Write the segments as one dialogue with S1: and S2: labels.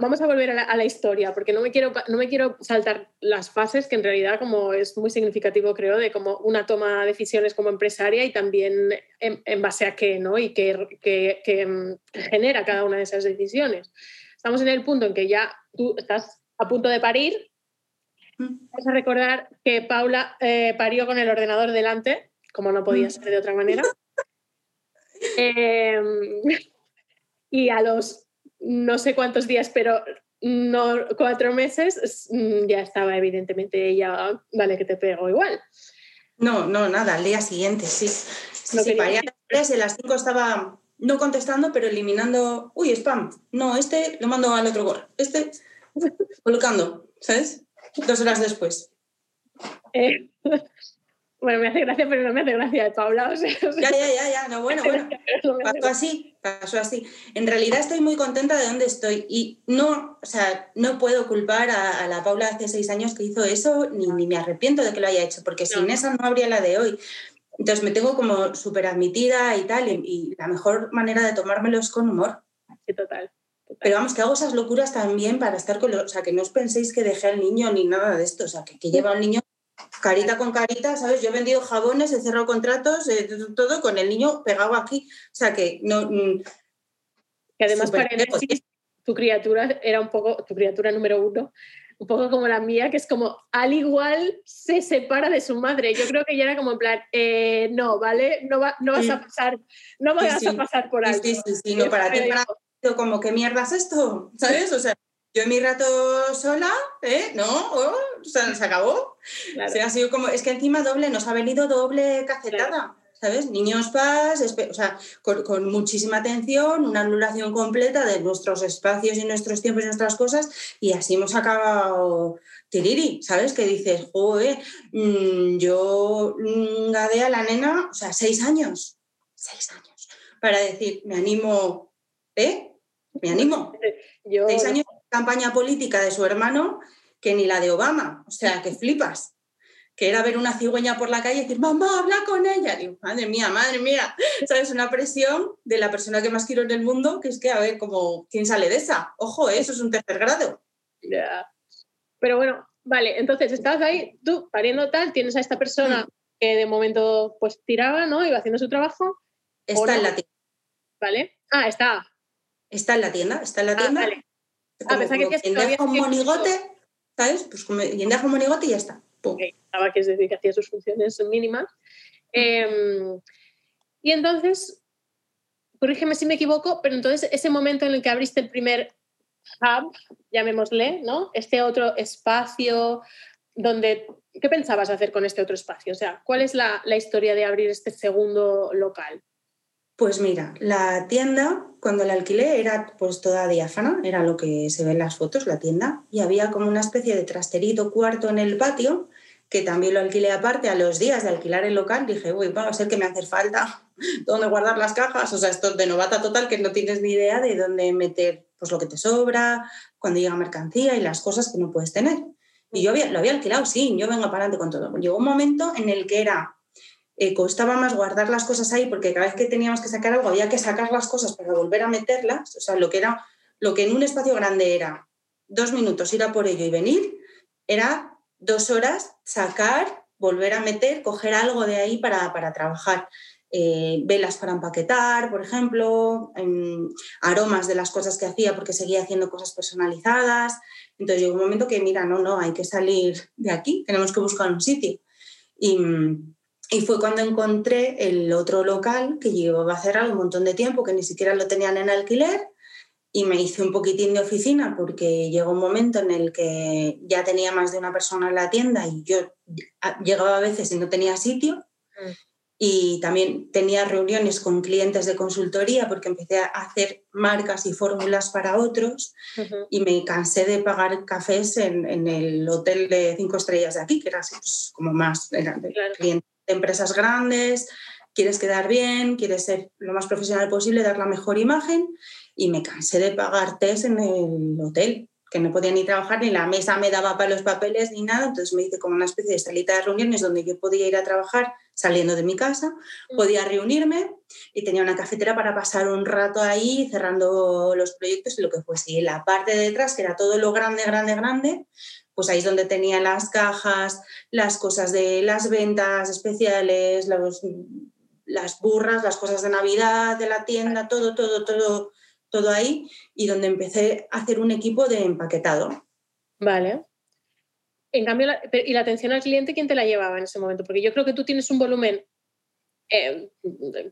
S1: vamos a volver a la, historia, porque no me, quiero, no me quiero saltar las fases, que en realidad como es muy significativo, creo, de como una toma de decisiones como empresaria y también en, base a qué, ¿no? Y qué, que, mm, genera cada una de esas decisiones. Estamos en el punto en que ya tú estás a punto de parir. Mm. Vamos a recordar que Paula eh, parió con el ordenador delante, como no podía mm. ser de otra manera. Em, y a los no sé cuántos días, pero no cuatro meses, mm, ya estaba evidentemente ella, vale, que te pego igual.
S2: No, no, nada, al día siguiente, sí. Sí, sí, para a las cinco estaba no contestando, pero eliminando, uy, spam, no, este lo mando al otro gol, este colocando, ¿sabes? Dos horas después.
S1: Eh, bueno, me hace gracia, pero no me hace gracia Paula. O sea,
S2: Ya, ya, ya, ya, no, bueno, bueno. Pasó así, pasó así. En realidad estoy muy contenta de dónde estoy y no, o sea, no puedo culpar a, la Paula hace seis años que hizo eso, ni, ni, me arrepiento de que lo haya hecho, porque sin esa no habría la de hoy. Entonces me tengo como súper admitida y tal, y, la mejor manera de tomármelo es con humor.
S1: Sí, total.
S2: Pero vamos, que hago esas locuras también para estar con los... O sea, que no os penséis que dejé al niño ni nada de esto. O sea, que, que lleva al niño carita con carita, ¿sabes? Yo he vendido jabones, he cerrado contratos, eh, todo con el niño pegado aquí. O sea que no.
S1: Mm, que además, paréntesis, tu criatura era un poco, tu criatura número uno, un poco como la mía, que es como al igual se separa de su madre. Yo creo que ya era como en plan, eh, no, ¿vale? No, va, no vas a pasar, no vas a pasar por algo.
S2: Sí, sí, sí, no, para ti, para como, ¿qué mierda es esto? ¿Sabes? O sea, yo en mi rato sola, ¿eh? ¿No? Oh, se acabó. ha sido como, es que encima doble, nos ha venido doble cacetada. ¿Sabes? Niños paz, o sea, con, muchísima atención, una anulación completa de nuestros espacios y nuestros tiempos y nuestras cosas, y así hemos acabado tiriri, ¿sabes? Que dices, joder, mm, yo mm, gadé a la nena, o sea, seis años, seis años, para decir, me animo, ¿eh? Me animo. Yo... Seis años campaña política de su hermano que ni la de Obama. O sea, que flipas. Que era ver una cigüeña por la calle y decir, mamá, habla con ella. Digo, madre mía, madre mía. ¿Sabes? Una presión de la persona que más quiero en el mundo, que es que, a ver, como, ¿quién sale de esa? Ojo, ¿eh? eso es un tercer grado.
S1: Ya. Pero bueno, vale, entonces estabas ahí, tú pariendo tal, tienes a esta persona mm. que de momento pues tiraba, ¿no? Iba haciendo su trabajo.
S2: Está en la tienda.
S1: ¿Vale? Ah, está.
S2: Está en la tienda, está en la ah, tienda. Vale.
S1: A pesar que
S2: quien deja un monigote, ¿sabes? Pues como, un monigote y ya está.
S1: Estaba que es decir, que hacía sus funciones mínimas. Em, y entonces, corrígeme si me equivoco, pero entonces ese momento en el que abriste el primer hub, llamémosle, ¿no? Este otro espacio donde... ¿Qué pensabas hacer con este otro espacio? O sea, ¿cuál es la, la historia de abrir este segundo local?
S2: Pues mira, la tienda, cuando la alquilé, era pues toda diáfana, era lo que se ve en las fotos, la tienda, y había como una especie de trasterito cuarto en el patio, que también lo alquilé aparte a los días de alquilar el local. Dije, uy, va a ser que me hace falta dónde guardar las cajas, o sea, esto de novata total, que no tienes ni idea de dónde meter pues lo que te sobra, cuando llega mercancía y las cosas que no puedes tener. Y yo lo había alquilado, sí, yo vengo para adelante con todo. Llegó un momento en el que era eh, costaba más guardar las cosas ahí porque cada vez que teníamos que sacar algo había que sacar las cosas para volver a meterlas. O sea, lo que, era, lo que en un espacio grande era dos minutos ir a por ello y venir, era dos horas sacar, volver a meter, coger algo de ahí para, trabajar. Eh, velas para empaquetar, por ejemplo, aromas de las cosas que hacía porque seguía haciendo cosas personalizadas. Entonces llegó un momento que, mira, no, no, hay que salir de aquí, tenemos que buscar un sitio. Y, y fue cuando encontré el otro local que llevaba a cerrar un montón de tiempo, que ni siquiera lo tenían en alquiler, y me hice un poquitín de oficina porque llegó un momento en el que ya tenía más de una persona en la tienda y yo llegaba a veces y no tenía sitio. Mm. Y también tenía reuniones con clientes de consultoría porque empecé a hacer marcas y fórmulas para otros y me cansé de pagar cafés en, el hotel de cinco estrellas de aquí, que era así, pues, como más era de clientes empresas grandes, quieres quedar bien, quieres ser lo más profesional posible, dar la mejor imagen y me cansé de pagar test en el hotel. que no podía ni trabajar, ni la mesa me daba para los papeles ni nada, entonces me hice como una especie de salita de reuniones donde yo podía ir a trabajar saliendo de mi casa, mm. podía reunirme y tenía una cafetera para pasar un rato ahí cerrando los proyectos y lo que fuese. Y la parte de detrás, que era todo lo grande, grande, grande, pues ahí es donde tenía las cajas, las cosas de las ventas especiales, las burras, las cosas de Navidad de la tienda, todo, todo, todo todo ahí y donde empecé a hacer un equipo de empaquetado.
S1: Vale. En cambio, ¿y la atención al cliente quién te la llevaba en ese momento? Porque yo creo que tú tienes un volumen eh,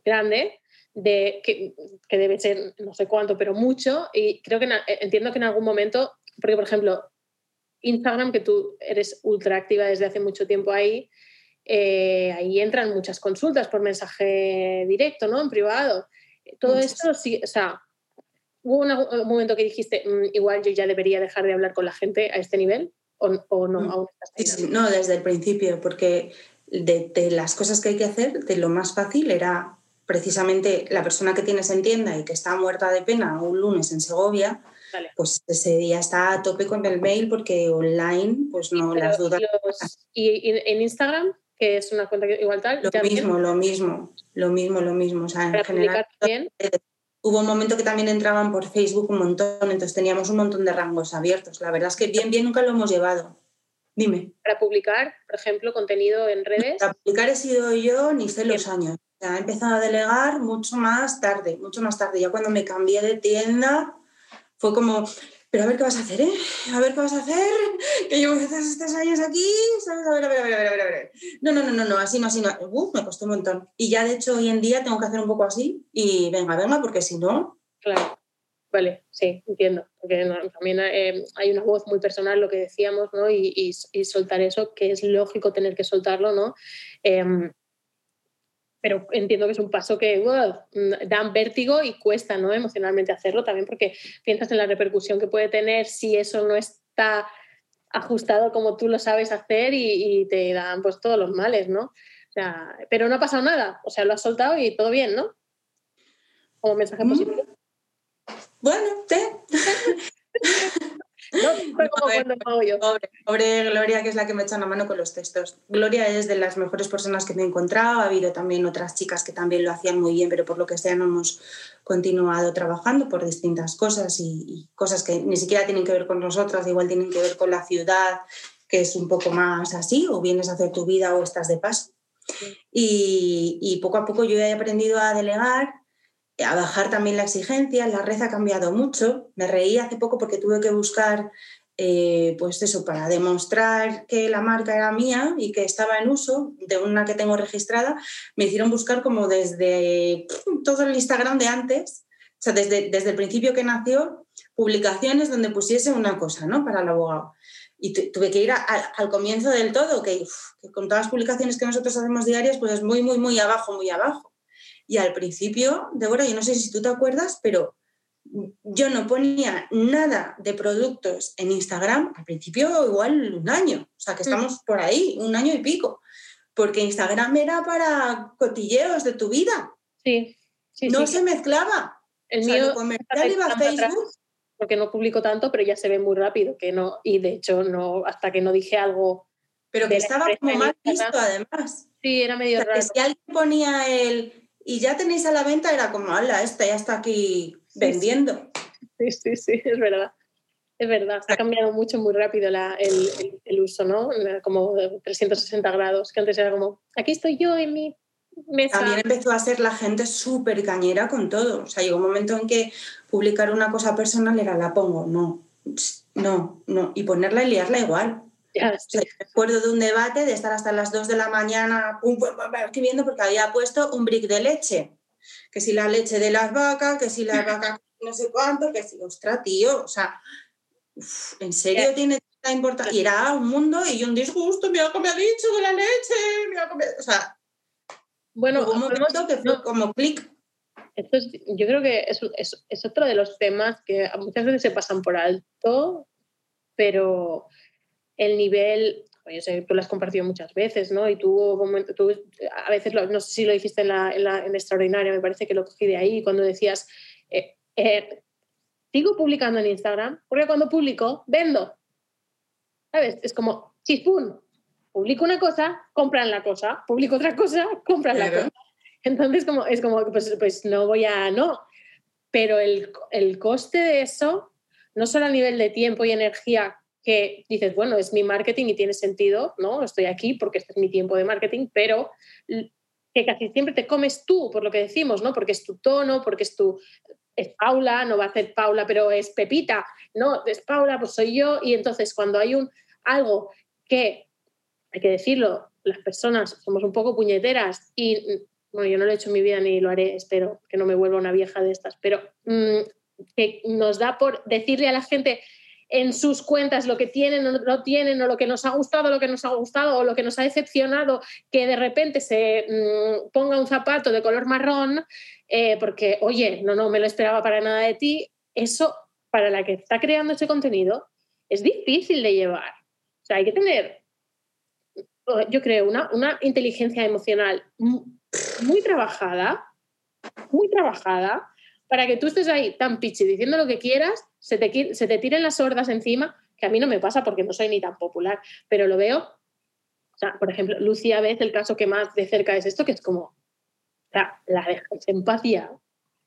S1: grande de que, debe ser no sé cuánto, pero mucho. Y creo que entiendo que en algún momento, porque por ejemplo, Instagram, que tú eres ultra activa desde hace mucho tiempo ahí, eh, ahí entran muchas consultas por mensaje directo, ¿no? En privado. Todo esto sí, o sea, ¿Hubo un, momento que dijiste, mm, igual yo ya debería dejar de hablar con la gente a este nivel? ¿O, no?
S2: Mm. no, desde el principio, porque de, las cosas que hay que hacer, de lo más fácil era precisamente la persona que tienes en tienda y que está muerta de pena un lunes en Segovia, pues ese día está a tope con el mail porque online, pues no las dudas.
S1: ¿Y, en Instagram? que es una cuenta igual tal.
S2: Lo mismo, lo mismo, lo mismo, lo mismo. O sea, en general, Hubo un momento que también entraban por Facebook un montón, entonces teníamos un montón de rangos abiertos. La verdad es que bien, bien nunca lo hemos llevado. Dime.
S1: Para publicar, por ejemplo, contenido en redes.
S2: Para publicar he sido yo ni sé los años. O he empezado a delegar mucho más tarde, mucho más tarde. Ya cuando me cambié de tienda, fue como, pero a ver qué vas a hacer, ¿eh? A ver qué vas a hacer, que llevo estos años aquí, ¿sabes? A ver, a ver, a ver, a ver, a ver. No, no, no, no, no, así no, así no. Uf, me costó un montón. Y ya, de hecho, hoy en día tengo que hacer un poco así y venga, venga, porque si no...
S1: Claro. Vale, sí, entiendo. Porque también eh, hay una voz muy personal, lo que decíamos, ¿no? Y, y, soltar eso, que es lógico tener que soltarlo, ¿no? Eh, pero entiendo que es un paso que uh, da vértigo y cuesta ¿no? emocionalmente hacerlo también porque piensas en la repercusión que puede tener si eso no está ajustado como tú lo sabes hacer y, te dan pues todos los males, ¿no? O sea, pero no ha pasado nada, o sea, lo has soltado y todo bien, ¿no? Como mensaje mm. positivo.
S2: Bueno, ¿te? Pobre, Gloria, que es la que me echa la mano con los textos. Gloria es de las mejores personas que me he encontrado. Ha habido también otras chicas que también lo hacían muy bien, pero por lo que sea no hemos continuado trabajando por distintas cosas y, cosas que ni siquiera tienen que ver con nosotras, igual tienen que ver con la ciudad, que es un poco más así, o vienes a hacer tu vida o estás de paso. Y, y poco a poco yo he aprendido a delegar a bajar también la exigencia, la red ha cambiado mucho. Me reí hace poco porque tuve que buscar, eh, pues eso, para demostrar que la marca era mía y que estaba en uso, de una que tengo registrada, me hicieron buscar como desde todo el Instagram de antes, o sea, desde, desde el principio que nació, publicaciones donde pusiese una cosa, ¿no? Para el abogado. Y tuve que ir al comienzo del todo, que, que con todas las publicaciones que nosotros hacemos diarias, pues es muy, muy, muy abajo, muy abajo. Y al principio, Débora, yo no sé si tú te acuerdas, pero yo no ponía nada de productos en Instagram, al principio igual un año, o sea que mm. estamos por ahí, un año y pico, porque Instagram era para cotilleos de tu vida.
S1: Sí, sí
S2: No se mezclaba.
S1: El mío comercial iba a Facebook. porque no publico tanto, pero ya se ve muy rápido que no, y de hecho no, hasta que no dije algo.
S2: Pero que estaba como mal visto además.
S1: Sí, era medio raro.
S2: si alguien ponía el y ya tenéis a la venta, era como, ala, esta ya está aquí vendiendo.
S1: Sí, sí, sí, es verdad. Es verdad, ha cambiado mucho, muy rápido el, uso, ¿no? Como de 360 grados, que antes era como, aquí estoy yo en mi mesa.
S2: También empezó a ser la gente súper cañera con todo. O sea, llegó un momento en que publicar una cosa personal era la pongo, no, no, no, y ponerla y liarla igual. Me acuerdo de un debate de estar hasta las 2 de la mañana escribiendo porque había puesto un brick de leche. Que si la leche de las vacas, que si las vacas no sé cuánto, que si, ostras, tío, o sea, ¿en serio tiene tanta importancia? Y era un mundo y un disgusto, mira que me ha dicho de la leche, mira o sea,
S1: bueno,
S2: hubo un momento que fue como clic.
S1: Esto yo creo que es, es, es, otro de los temas que muchas veces se pasan por alto, pero el nivel, yo sé, tú lo has compartido muchas veces, ¿no? Y tú, tú a veces, no sé si lo dijiste en la, en la Extraordinaria, me parece que lo cogí de ahí, cuando decías, eh, eh, sigo publicando en Instagram, porque cuando publico, vendo. ¿Sabes? Es como, chispún, publico una cosa, compran la cosa, publico otra cosa, compran la cosa. Entonces, como, es como, pues, pues no voy a, no. Pero el, el coste de eso, no solo a nivel de tiempo y energía, que dices, bueno, es mi marketing y tiene sentido, ¿no? Estoy aquí porque este es mi tiempo de marketing, pero que casi siempre te comes tú, por lo que decimos, ¿no? Porque es tu tono, porque es tu, es Paula, no va a ser Paula, pero es Pepita, no, es Paula, pues soy yo, y entonces cuando hay un algo que, hay que decirlo, las personas somos un poco puñeteras y, bueno, yo no lo he hecho en mi vida ni lo haré, espero que no me vuelva una vieja de estas, pero mm, que nos da por decirle a la gente en sus cuentas lo que tienen o no tienen, o lo que nos ha gustado, lo que nos ha gustado, o lo que nos ha decepcionado, que de repente se mm, ponga un zapato de color marrón, eh, porque, oye, no, no me lo esperaba para nada de ti, eso para la que está creando ese contenido es difícil de llevar. O sea, hay que tener, yo creo, una, una inteligencia emocional muy trabajada, muy trabajada, para que tú estés ahí tan pichi diciendo lo que quieras, se te, se te tiren las hordas encima, que a mí no me pasa porque no soy ni tan popular, pero lo veo. O sea, por ejemplo, Lucía vez el caso que más de cerca es esto, que es como, o sea, la dejas en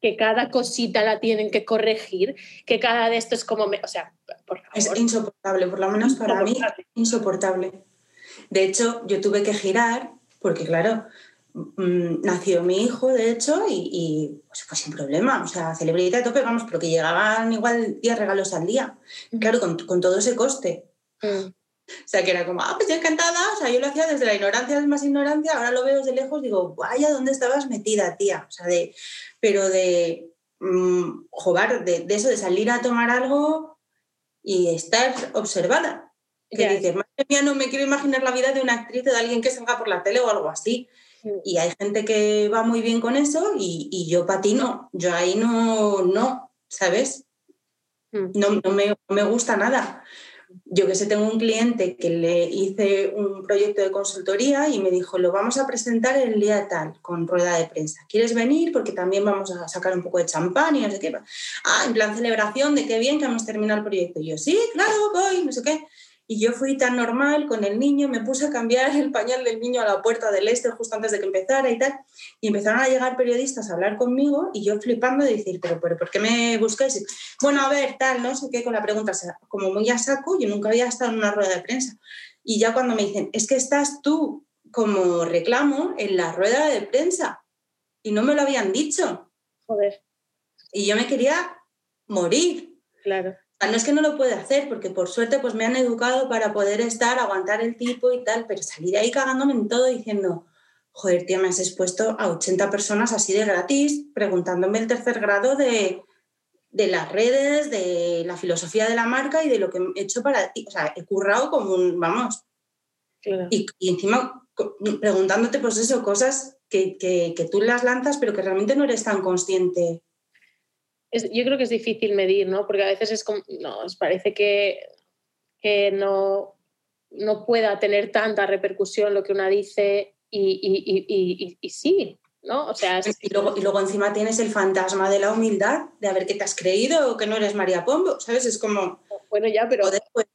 S1: que cada cosita la tienen que corregir, que cada de esto es como, o sea, por favor.
S2: Es insoportable, por lo menos para mí, insoportable. De hecho, yo tuve que girar, porque claro, Mm, nació mi hijo, de hecho, y, pues fue sin problema. O sea, celebrita de tope, vamos, pero que llegaban igual 10 regalos al día. Claro, con, todo ese coste. Mm. O sea, que era como, ah, pues yo encantada. O sea, yo lo hacía desde la ignorancia, desde más ignorancia. Ahora lo veo desde lejos, digo, vaya, ¿dónde estabas metida, tía? O sea, de, pero de, mmm, joder, de, eso, de salir a tomar algo y estar observada. Que dices, madre mía, no me quiero imaginar la vida de una actriz o de alguien que salga por la tele o algo así. Y hay gente que va muy bien con eso y, y yo patino. Yo ahí no, no, ¿sabes? Mm. No, no, me, no, me, gusta nada. Yo que sé, tengo un cliente que le hice un proyecto de consultoría y me dijo, lo vamos a presentar el día tal, con rueda de prensa. ¿Quieres venir? Porque también vamos a sacar un poco de champán y no sé qué. Ah, en plan celebración de qué bien que hemos terminado el proyecto. Y yo, sí, claro, voy, no sé qué. Y yo fui tan normal con el niño, me puse a cambiar el pañal del niño a la puerta del este justo antes de que empezara y tal. Y empezaron a llegar periodistas a hablar conmigo y yo flipando de decir, pero, pero ¿por qué me buscáis? Bueno, a ver, tal, no sé qué, con la pregunta, como muy a saco, yo nunca había estado en una rueda de prensa. Y ya cuando me dicen, es que estás tú como reclamo en la rueda de prensa y no me lo habían dicho.
S1: Joder.
S2: Y yo me quería morir.
S1: Claro
S2: no es que no lo pueda hacer, porque por suerte pues me han educado para poder estar, aguantar el tipo y tal, pero salir ahí cagándome en todo diciendo, joder, tía, me has expuesto a 80 personas así de gratis, preguntándome el tercer grado de, las redes, de la filosofía de la marca y de lo que he hecho para ti. O sea, he currado como un, vamos. Y, encima preguntándote, pues eso, cosas que, que tú las lanzas, pero que realmente no eres tan consciente
S1: yo creo que es difícil medir, ¿no? Porque a veces es como, nos parece que, que no, no pueda tener tanta repercusión lo que una dice y, y, y, sí, ¿no? O sea,
S2: y, luego, y luego encima tienes el fantasma de la humildad, de a ver qué te has creído o que no eres María Pombo, ¿sabes? Es como...
S1: Bueno, ya, pero...
S2: pues,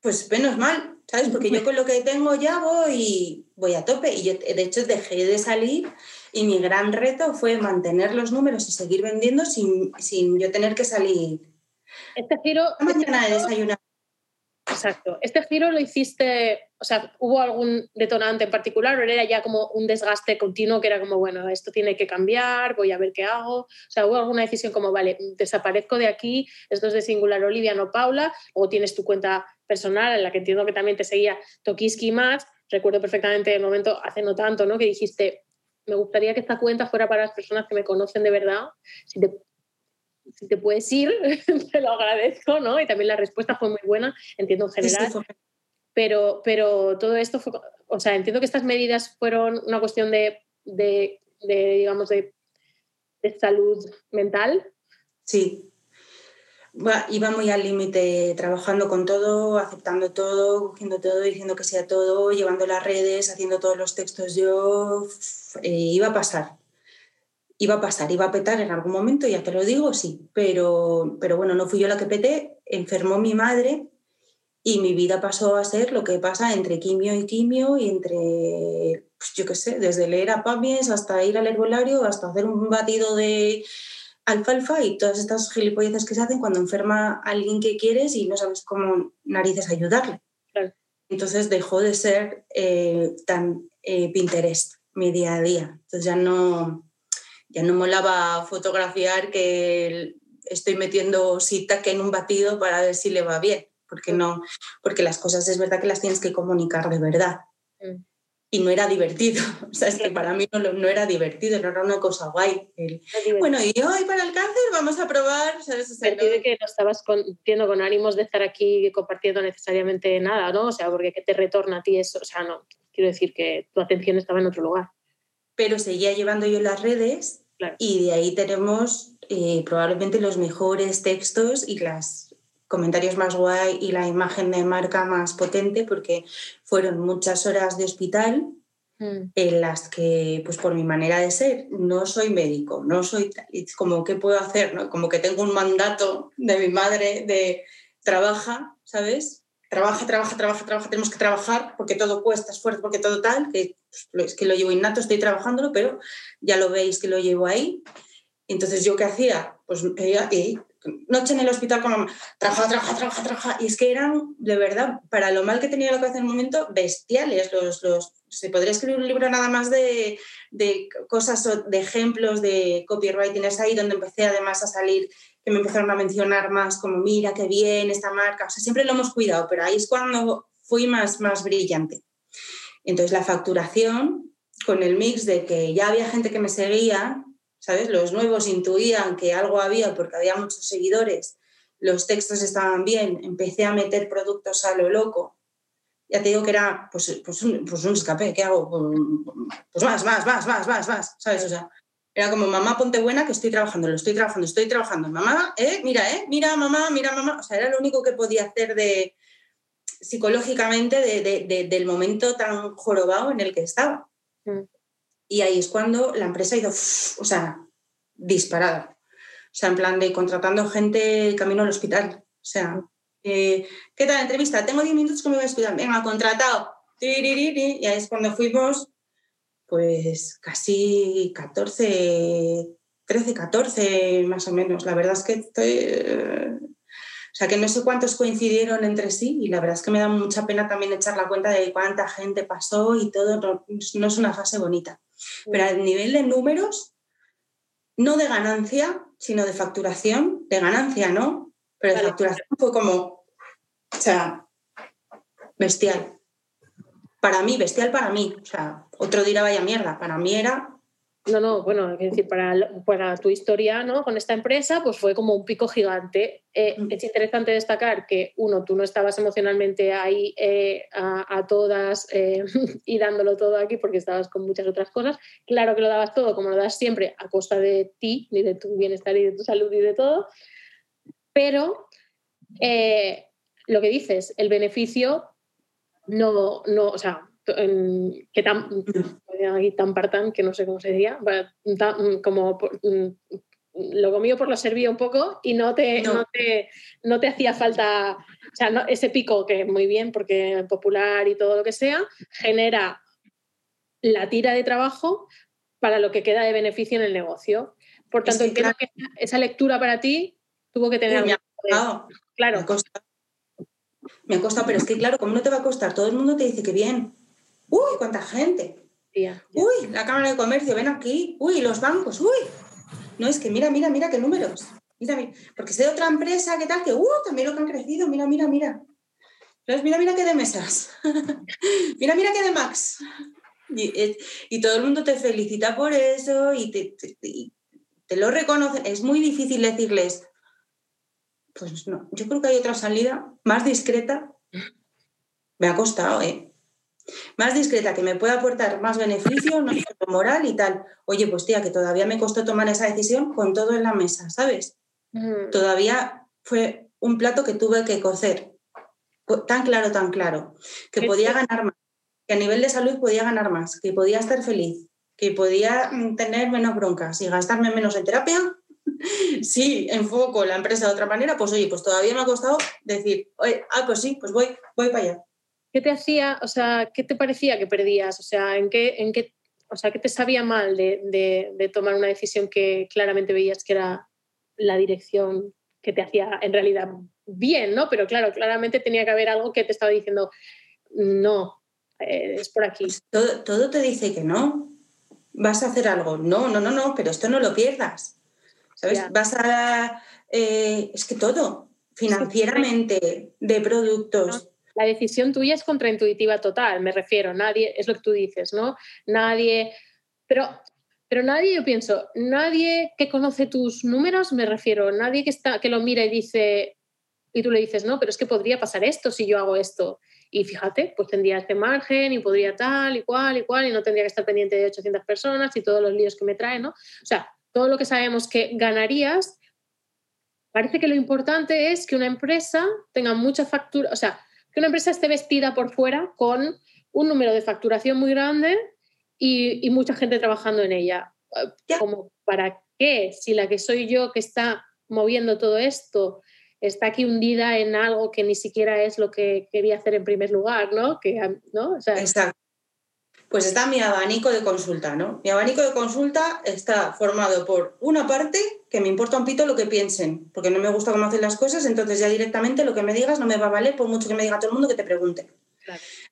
S2: pues, menos mal, ¿sabes? Porque yo con lo que tengo ya voy, voy a tope y yo de hecho dejé de salir y mi gran reto fue mantener los números y seguir vendiendo sin, sin yo tener que salir.
S1: Este giro...
S2: mañana de desayunar.
S1: Exacto. ¿Este giro lo hiciste, o sea, hubo algún detonante en particular o era ya como un desgaste continuo que era como, bueno, esto tiene que cambiar, voy a ver qué hago? O sea, ¿hubo alguna decisión como, vale, desaparezco de aquí, esto es de Singular Olivia, no Paula, o tienes tu cuenta personal en la que entiendo que también te seguía Tokiski más? Recuerdo perfectamente el momento, hace no tanto, ¿no? Que dijiste, me gustaría que esta cuenta fuera para las personas que me conocen de verdad. Si te, si te puedes ir, te lo agradezco, ¿no? Y también la respuesta fue muy buena, entiendo en general. pero, pero todo esto fue, o sea, entiendo que estas medidas fueron una cuestión de, de, de digamos, de, de salud mental.
S2: Sí, iba muy al límite, trabajando con todo, aceptando todo, cogiendo todo, diciendo que sea todo, llevando las redes, haciendo todos los textos yo, eh, iba a pasar. iba a pasar, iba a petar en algún momento, ya te lo digo, sí, pero, pero bueno, no fui yo la que peté, enfermó mi madre y mi vida pasó a ser lo que pasa entre quimio y quimio y entre, pues yo qué sé, desde leer a Pamies hasta ir al herbolario, hasta hacer un batido de alfalfa y todas estas gilipolleces que se hacen cuando enferma a alguien que quieres y no sabes cómo narices ayudarle. Entonces dejó de ser eh, tan eh, Pinterest mi día a día. Entonces ya no, ya no molaba fotografiar que estoy metiendo que en un batido para ver si le va bien, porque no, porque las cosas es verdad que las tienes que comunicar de verdad. Mm. Y no era divertido, o sea, es que para mí no, era divertido, no era una cosa guay. bueno, y hoy para el cáncer vamos a probar, ¿sabes?
S1: O que no estabas con, con ánimos de estar aquí compartiendo necesariamente nada, ¿no? O sea, porque ¿qué te retorna a ti eso? O sea, no, quiero decir que tu atención estaba en otro lugar.
S2: Pero seguía llevando yo las redes y de ahí tenemos eh, probablemente los mejores textos y los comentarios más guay y la imagen de marca más potente porque fueron muchas horas de hospital mm. en las que, pues por mi manera de ser, no soy médico, no soy, como, ¿qué puedo hacer? No? Como que tengo un mandato de mi madre de trabaja, ¿sabes? Trabaja, trabaja, trabaja, trabaja, tenemos que trabajar porque todo cuesta esfuerzo, porque todo tal, que pues, es que lo llevo innato, estoy trabajándolo, pero ya lo veis que lo llevo ahí. Entonces, ¿yo qué hacía? Pues y noche en el hospital con mamá, trabaja, trabaja, trabaja, trabaja. Y es que eran, de verdad, para lo mal que tenía que hace en el momento, bestiales. Los, los, se podría escribir un libro nada más de, de cosas, de ejemplos de copywriting. Es ahí donde empecé además a salir, que me empezaron a mencionar más como, mira, qué bien esta marca. O sea, siempre lo hemos cuidado, pero ahí es cuando fui más, más brillante. Entonces, la facturación, con el mix de que ya había gente que me seguía, ¿sabes? Los nuevos intuían que algo había porque había muchos seguidores, los textos estaban bien, empecé a meter productos a lo loco. Ya te digo que era pues, pues, un, pues un escape, ¿qué hago? Pues más, más, más, más, más, más, ¿sabes? O sea, era como, mamá, ponte buena que estoy trabajando, lo estoy trabajando, estoy trabajando. Mamá, ¿eh? Mira, ¿eh? Mira, mamá, mira, mamá. O sea, era lo único que podía hacer de psicológicamente de, del momento tan jorobado en el que estaba. Mm. Y ahí es cuando la empresa ha ido, o sea, disparada. O sea, en plan de contratando gente camino al hospital. O sea, eh, ¿qué tal la entrevista? Tengo 10 minutos que me voy a hospital. Venga, contratado. Y ahí es cuando fuimos, pues casi 14, 13, 14 más o menos. La verdad es que estoy... O sea, que no sé cuántos coincidieron entre sí y la verdad es que me da mucha pena también echar la cuenta de cuánta gente pasó y todo. No, es una fase bonita. Pero a nivel de números, no de ganancia, sino de facturación, de ganancia, ¿no? Pero de facturación fue como, o sea, bestial. Para mí, bestial para mí. O sea, otro dirá vaya mierda. Para mí era
S1: no, no, bueno, es decir, para, para, tu historia ¿no? con esta empresa, pues fue como un pico gigante. Eh, mm. es interesante destacar que, uno, tú no estabas emocionalmente ahí eh, a, todas eh, y dándolo todo aquí porque estabas con muchas otras cosas. Claro que lo dabas todo, como lo das siempre, a costa de ti, ni de tu bienestar y de tu salud y de todo. Pero lo que dices, el beneficio no, no, o sea, que tan, tan partan, que no sé cómo se diría, como mm, lo comido por lo servido un poco y no te, no. te, no te hacía falta, o sea, ese pico que muy bien porque popular y todo lo que sea, genera la tira de trabajo para lo que queda de beneficio en el negocio. Por tanto, claro, que esa lectura para ti tuvo que tener...
S2: Me ha claro. Me ha costado. Me ha costado, pero es que claro, ¿cómo no te va a costar? Todo el mundo te dice que bien. ¡Uy, cuánta gente! Uy, la Cámara de Comercio, ven aquí. Uy, los bancos, uy. No, es que mira, mira, mira qué números. Mira. Porque sé de otra empresa, ¿qué tal? Que, uh, también lo que han crecido. Mira, mira, mira. Mira, mira qué de mesas. mira, mira qué de Max. Y, todo el mundo te felicita por eso y te, te, lo reconoce. Es muy difícil decirles, pues no, yo creo que hay otra salida más discreta. Me ha costado, ¿eh? Más discreta, que me pueda aportar más beneficio, no moral y tal. Oye, pues tía, que todavía me costó tomar esa decisión con todo en la mesa, ¿sabes? Todavía fue un plato que tuve que cocer, tan claro, tan claro, que podía ganar más, que a nivel de salud podía ganar más, que podía estar feliz, que podía mm, tener menos broncas y gastarme menos en terapia, si enfoco la empresa de otra manera, pues oye, pues todavía me ha costado decir, oye, ah, pues sí, pues voy, voy para allá.
S1: ¿Qué te hacía, o sea, qué te parecía que perdías? O sea, ¿en qué, en qué, o sea, qué te sabía mal de, de tomar una decisión que claramente veías que era la dirección que te hacía en realidad bien, ¿no? Pero claro, claramente tenía que haber algo que te estaba diciendo, no, eh, es por aquí. Pues
S2: todo, todo, te dice que no. Vas a hacer algo. No, no, no, no, pero esto no lo pierdas. ¿Sabes? Vas a. Eh, es que todo, financieramente, de productos.
S1: La decisión tuya es contraintuitiva total, me refiero. Nadie, es lo que tú dices, ¿no? Nadie. Pero pero nadie, yo pienso, nadie que conoce tus números, me refiero, nadie que, está, que lo mira y dice, y tú le dices, no, pero es que podría pasar esto si yo hago esto. Y fíjate, pues tendría este margen y podría tal y cual y cual y no tendría que estar pendiente de 800 personas y todos los líos que me traen, ¿no? O sea, todo lo que sabemos que ganarías, parece que lo importante es que una empresa tenga mucha factura, o sea, que una empresa esté vestida por fuera con un número de facturación muy grande y, mucha gente trabajando en ella. Como, ¿para qué? Si la que soy yo que está moviendo todo esto está aquí hundida en algo que ni siquiera es lo que quería hacer en primer lugar, ¿no? Que, ¿no?
S2: Exacto. Pues está mi abanico de consulta, ¿no? Mi abanico de consulta está formado por una parte que me importa un pito lo que piensen, porque no me gusta cómo hacen las cosas, entonces ya directamente lo que me digas no me va a valer por mucho que me diga todo el mundo que te pregunte.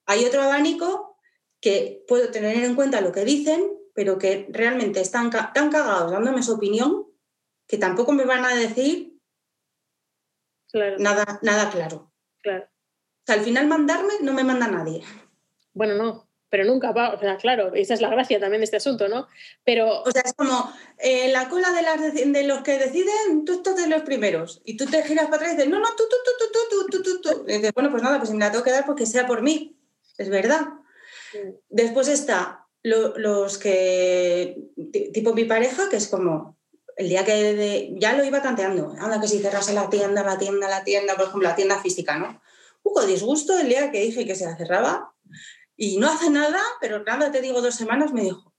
S2: Hay otro abanico que puedo tener en cuenta lo que dicen, pero que realmente están tan cagados dándome su opinión que tampoco me van a decir nada, nada claro.
S1: claro.
S2: O sea, al final mandarme no me manda nadie.
S1: Bueno, no, pero nunca va, o sea, claro, esa es la gracia también de este asunto, ¿no? Pero...
S2: O sea, es como eh, la cola de, los que deciden, tú estás de los primeros, y tú te giras para atrás y dices, no, no, tú, tú, tú, tú, tú, tú, tú, y dices, bueno, pues nada, pues me la tengo que dar porque sea por mí, es verdad. Después está los que, tipo mi pareja, que es como, el día que ya lo iba tanteando, anda que si cerrase la tienda, la tienda, la tienda, por ejemplo, la tienda física, ¿no? Un disgusto el día que dije que se la cerraba y no hace nada, pero nada, te digo dos semanas, me dijo,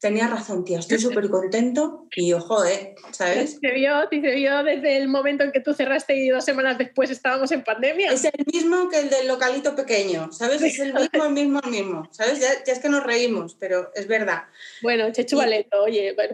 S2: Tenía razón, tía, estoy súper contento y ojo, ¿eh? ¿Sabes?
S1: Se vio, se vio desde el momento en que tú cerraste y dos semanas después estábamos en pandemia.
S2: Es el mismo que el del localito pequeño, ¿sabes? Es el mismo, el mismo, el mismo, ¿sabes? Ya, es que nos reímos, pero es verdad.
S1: Bueno, Chechu Valeto, oye, va,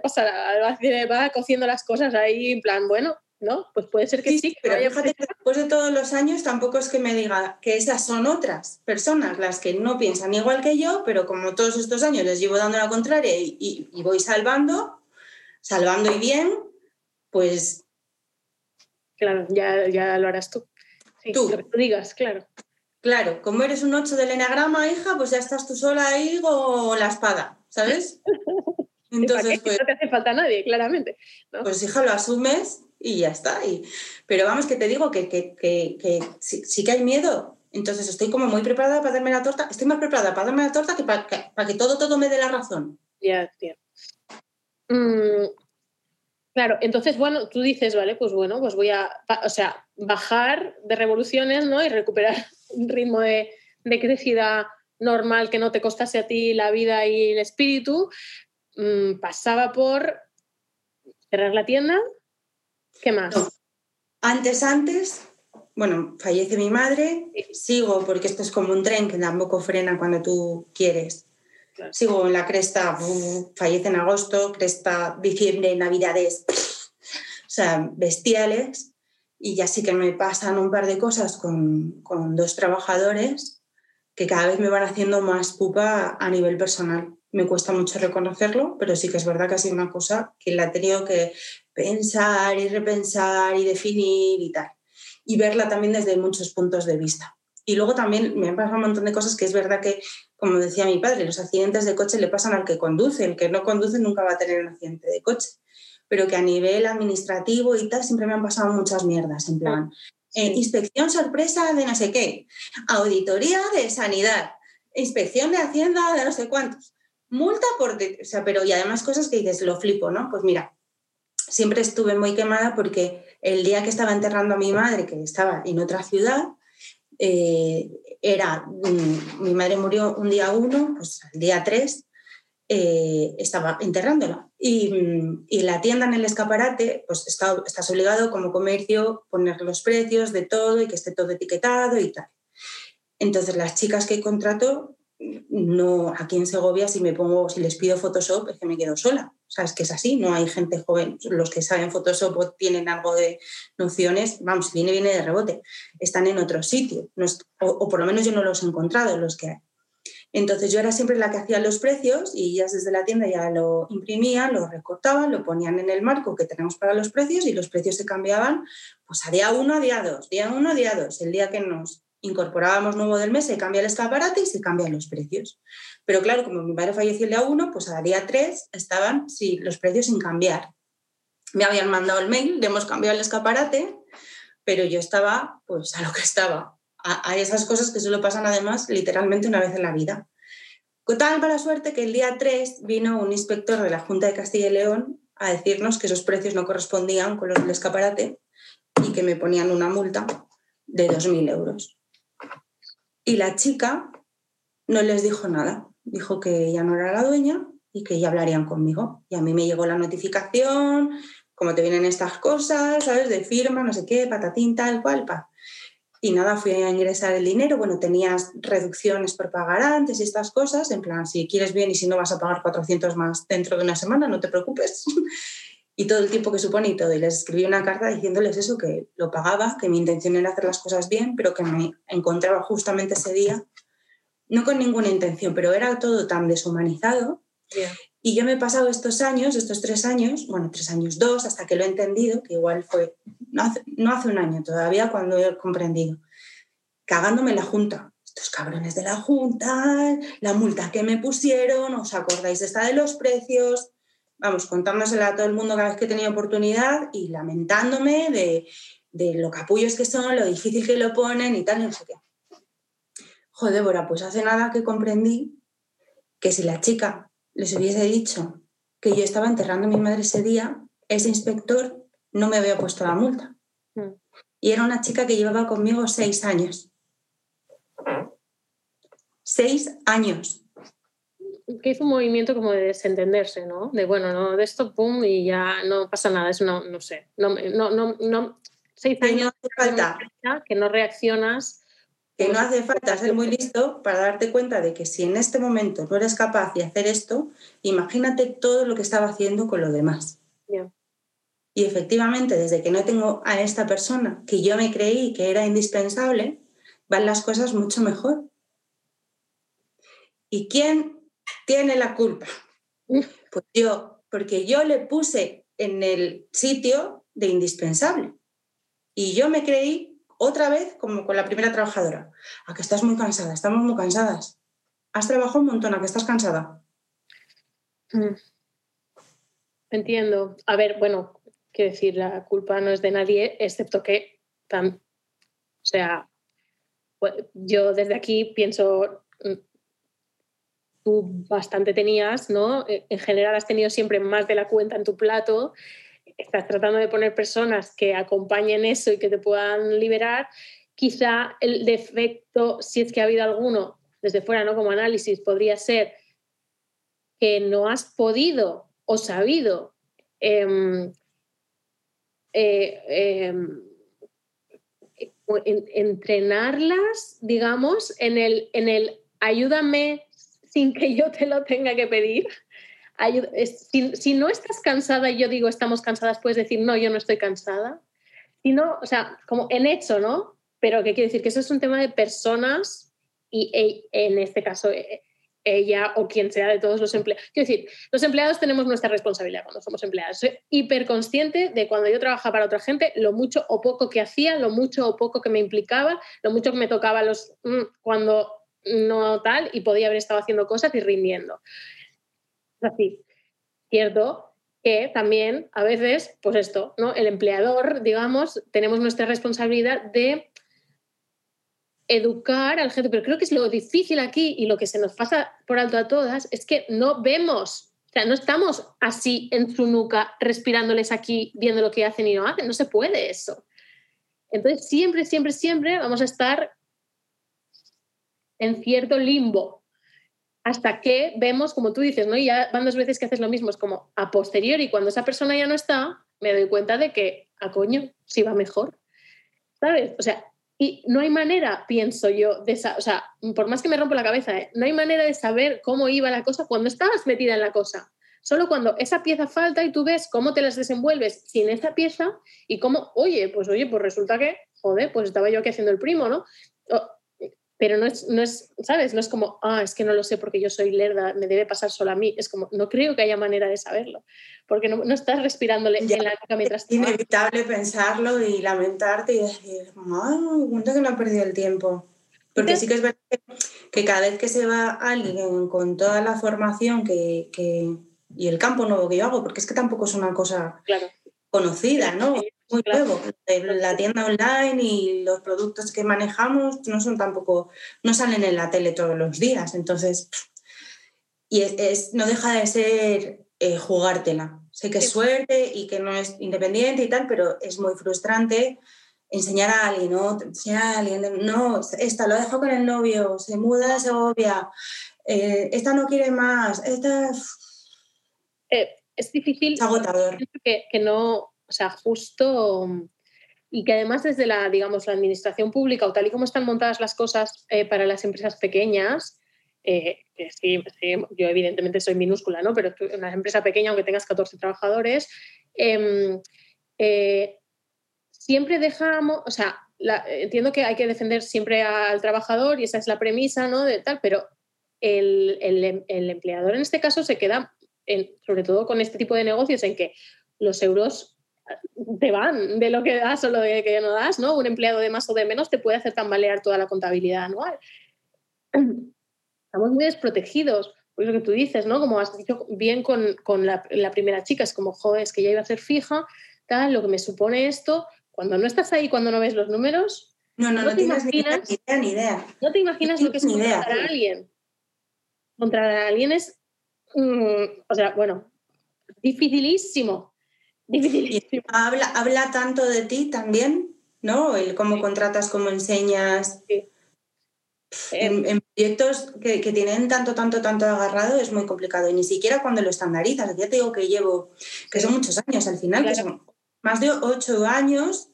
S1: va cociendo las cosas ahí en plan, bueno, ¿no? Pues puede ser que sí.
S2: pero fíjate que después de todos los años tampoco es que me diga que esas son otras personas las que no piensan igual que yo, pero como todos estos años les llevo dando la contraria y, voy salvando, salvando y bien, pues...
S1: Claro, ya, ya lo harás tú. tú. Lo que tú digas, claro.
S2: Claro, como eres un 8 del enagrama, hija, pues ya estás tú sola ahí con la espada, ¿sabes?
S1: Entonces, pues, no te hace falta nadie, claramente.
S2: Pues hija, lo asumes y ya está. Y, pero vamos, que te digo que, que, que, sí, que hay miedo. Entonces estoy como muy preparada para darme la torta. Estoy más preparada para darme la torta que para que, todo, todo me dé la razón.
S1: Ya. Mm, claro, entonces, bueno, tú dices, vale, pues bueno, pues voy a, o sea, bajar de revoluciones, ¿no? Y recuperar un ritmo de, de crecida normal que no te costase a ti la vida y el espíritu. Mm, pasaba por cerrar la tienda, ¿Qué más?
S2: Antes, antes, bueno, fallece mi madre, sigo porque esto es como un tren que tampoco frena cuando tú quieres. Sigo en la cresta, fallece en agosto, cresta, diciembre, navidades, o sea, bestiales. Y ya sí que me pasan un par de cosas con, con dos trabajadores que cada vez me van haciendo más pupa a nivel personal me cuesta mucho reconocerlo, pero sí que es verdad que ha sido una cosa que la he tenido que pensar y repensar y definir y tal. Y verla también desde muchos puntos de vista. Y luego también me han pasado un montón de cosas que es verdad que, como decía mi padre, los accidentes de coche le pasan al que conduce, el que no conduce nunca va a tener un accidente de coche. Pero que a nivel administrativo y tal siempre me han pasado muchas mierdas, en plan, eh, inspección sorpresa de no sé qué, auditoría de sanidad, inspección de hacienda de no sé cuántos multa por, o sea, pero y además cosas que dices, lo flipo, ¿no? Pues mira, siempre estuve muy quemada porque el día que estaba enterrando a mi madre, que estaba en otra ciudad, eh, era, mm, mi madre murió un día uno, pues el día tres, eh, estaba enterrándola. Y, la tienda en el escaparate, pues está, estás obligado como comercio poner los precios de todo y que esté todo etiquetado y tal. Entonces las chicas que contrato, no, aquí en Segovia si me pongo, si les pido Photoshop es que me quedo sola. O sea, es que es así, no hay gente joven, los que saben Photoshop o tienen algo de nociones, vamos, viene, viene de rebote, están en otro sitio, o, por lo menos yo no los he encontrado, los que hay. Entonces yo era siempre la que hacía los precios y ellas desde la tienda ya lo imprimían, lo recortaban, lo ponían en el marco que tenemos para los precios y los precios se cambiaban pues a día uno, a día dos, día uno, día dos. El día que nos incorporábamos nuevo del mes se cambia el escaparate y se cambian los precios. Pero claro, como mi padre falleció el día uno, pues a día tres estaban sí, los precios sin cambiar. Me habían mandado el mail, le hemos cambiado el escaparate, pero yo estaba pues a lo que estaba a, esas cosas que solo pasan además literalmente una vez en la vida. Con tal mala suerte que el día 3 vino un inspector de la Junta de Castilla y León a decirnos que esos precios no correspondían con los del escaparate y que me ponían una multa de 2.000 euros. Y la chica no les dijo nada. Dijo que ya no era la dueña y que ya hablarían conmigo. Y a mí me llegó la notificación, como te vienen estas cosas, ¿sabes? De firma, no sé qué, patatín, tal cual, pa y nada, fui a ingresar el dinero, bueno, tenías reducciones por pagar antes y estas cosas, en plan, si quieres bien y si no vas a pagar 400 más dentro de una semana, no te preocupes. y todo el tiempo que supone y todo. Y les escribí una carta diciéndoles eso, que lo pagaba, que mi intención era hacer las cosas bien, pero que me encontraba justamente ese día, no con ninguna intención, pero era todo tan deshumanizado. Y yo me he pasado estos años, estos tres años, bueno, tres años, dos, hasta que lo he entendido, que igual fue, no hace, un año todavía cuando he comprendido, cagándome en la Junta. Estos cabrones de la Junta, la multa que me pusieron, ¿os acordáis de esta de los precios? Vamos, contándosela a todo el mundo cada vez que tenido oportunidad y lamentándome de, de lo capullos que son, lo difícil que lo ponen y tal, y no sé qué. Joder, Débora, pues hace nada que comprendí que si la chica les hubiese dicho que yo estaba enterrando a mi madre ese día, ese inspector no me había puesto la multa. Mm. Y era una chica que llevaba conmigo seis años. Seis años.
S1: Que hizo un movimiento como de desentenderse, ¿no? De bueno, no, de esto, pum, y ya no pasa nada, es no, no sé. No, no, no, no, seis años
S2: falta.
S1: que no reaccionas
S2: que no hace falta ser muy listo para darte cuenta de que si en este momento no eres capaz de hacer esto, imagínate todo lo que estaba haciendo con lo demás. Y efectivamente, desde que no tengo a esta persona que yo me creí que era indispensable, van las cosas mucho mejor. ¿Y quién tiene la culpa? Pues yo, porque yo le puse en el sitio de indispensable. Y yo me creí otra vez como con la primera trabajadora. A que estás muy cansada, estamos muy cansadas. Has trabajado un montón, a que estás cansada.
S1: Mm. Entiendo. A ver, bueno, quiero decir, la culpa no es de nadie, excepto que, o sea, pues, yo desde aquí pienso, mm, tú bastante tenías, ¿no? En general has tenido siempre más de la cuenta en tu plato estás tratando de poner personas que acompañen eso y que te puedan liberar, quizá el defecto, si es que ha habido alguno desde fuera, ¿no? Como análisis, podría ser que no has podido o sabido em, eh, em, entrenarlas, digamos, en el, en el ayúdame sin que yo te lo tenga que pedir si, no estás cansada y yo digo estamos cansadas, puedes decir no, yo no estoy cansada. Si no, o sea, como en hecho, ¿no? Pero ¿qué quiere decir? Que eso es un tema de personas y e, en este caso e, ella o quien sea de todos los empleados. Quiero decir, los empleados tenemos nuestra responsabilidad cuando somos empleados. Soy hiperconsciente de cuando yo trabajaba para otra gente, lo mucho o poco que hacía, lo mucho o poco que me implicaba, lo mucho que me tocaba los mm, cuando no tal y podía haber estado haciendo cosas y rindiendo así. Cierto que también a veces, pues esto, ¿no? El empleador, digamos, tenemos nuestra responsabilidad de educar al gente, pero creo que es lo difícil aquí y lo que se nos pasa por alto a todas es que no vemos, o sea, no estamos así en su nuca respirándoles aquí, viendo lo que hacen y no hacen, no se puede eso. Entonces, siempre, siempre, siempre vamos a estar en cierto limbo hasta que vemos, como tú dices, ¿no? Y ya van dos veces que haces lo mismo, es como a posteriori, cuando esa persona ya no está, me doy cuenta de que, a coño, sí va mejor. ¿Sabes? O sea, y no hay manera, pienso yo, de esa, o sea, por más que me rompo la cabeza, ¿eh? no hay manera de saber cómo iba la cosa cuando estabas metida en la cosa. Solo cuando esa pieza falta y tú ves cómo te las desenvuelves sin esa pieza y cómo, oye, pues oye, pues resulta que, joder, pues estaba yo aquí haciendo el primo, ¿no? Pero no es, no es, ¿sabes? No es como, ah, es que no lo sé porque yo soy lerda, me debe pasar solo a mí. Es como, no creo que haya manera de saberlo, porque no, no estás respirándole en la boca mientras...
S2: Es inevitable pensarlo y lamentarte y decir, ay, cuenta que no ha perdido el tiempo. Porque sí que es verdad que cada vez que se va alguien con toda la formación que, que, y el campo nuevo que yo hago, porque es que tampoco es una cosa conocida, ¿no? Muy nuevo. La tienda online y los productos que manejamos no son tampoco, no salen en la tele todos los días. Entonces, y es, no deja de ser eh, jugártela. Sé que es suerte y que no es independiente y tal, pero es muy frustrante enseñar a alguien, ¿no? Enseñar a alguien, no, esta lo dejo con el novio, se muda a Segovia, eh, esta no quiere más, esta...
S1: Eh, es difícil.
S2: Es agotador.
S1: Que, que no, o sea, justo y que además desde la, digamos, la administración pública o tal y como están montadas las cosas eh, para las empresas pequeñas, eh, sí, yo evidentemente soy minúscula, ¿no? Pero una empresa pequeña, aunque tengas 14 trabajadores, em, eh, siempre dejamos, o sea, entiendo que hay que defender siempre al trabajador y esa es la premisa, ¿no? De tal, pero el, el, empleador en este caso se queda, sobre todo con este tipo de negocios, en que los euros te van de lo que das o lo que no das, ¿no? Un empleado de más o de menos te puede hacer tambalear toda la contabilidad anual. Estamos muy desprotegidos, por lo que tú dices, ¿no? Como has dicho bien con, con la, la, primera chica, es como, joder, es que ya iba a ser fija, tal, lo que me supone esto, cuando no estás ahí, cuando no ves los números,
S2: no, no, no, te imaginas, ni idea, ni idea.
S1: No te imaginas lo que es contratar a alguien. Contratar a alguien es, mm, o sea, bueno, dificilísimo
S2: Habla, habla tanto de ti también, ¿no? El cómo contratas, cómo enseñas. En, proyectos que, tienen tanto, tanto, tanto agarrado es muy complicado. Y ni siquiera cuando lo estandarizas. Ya te digo que llevo, que son muchos años al final, que son más de ocho años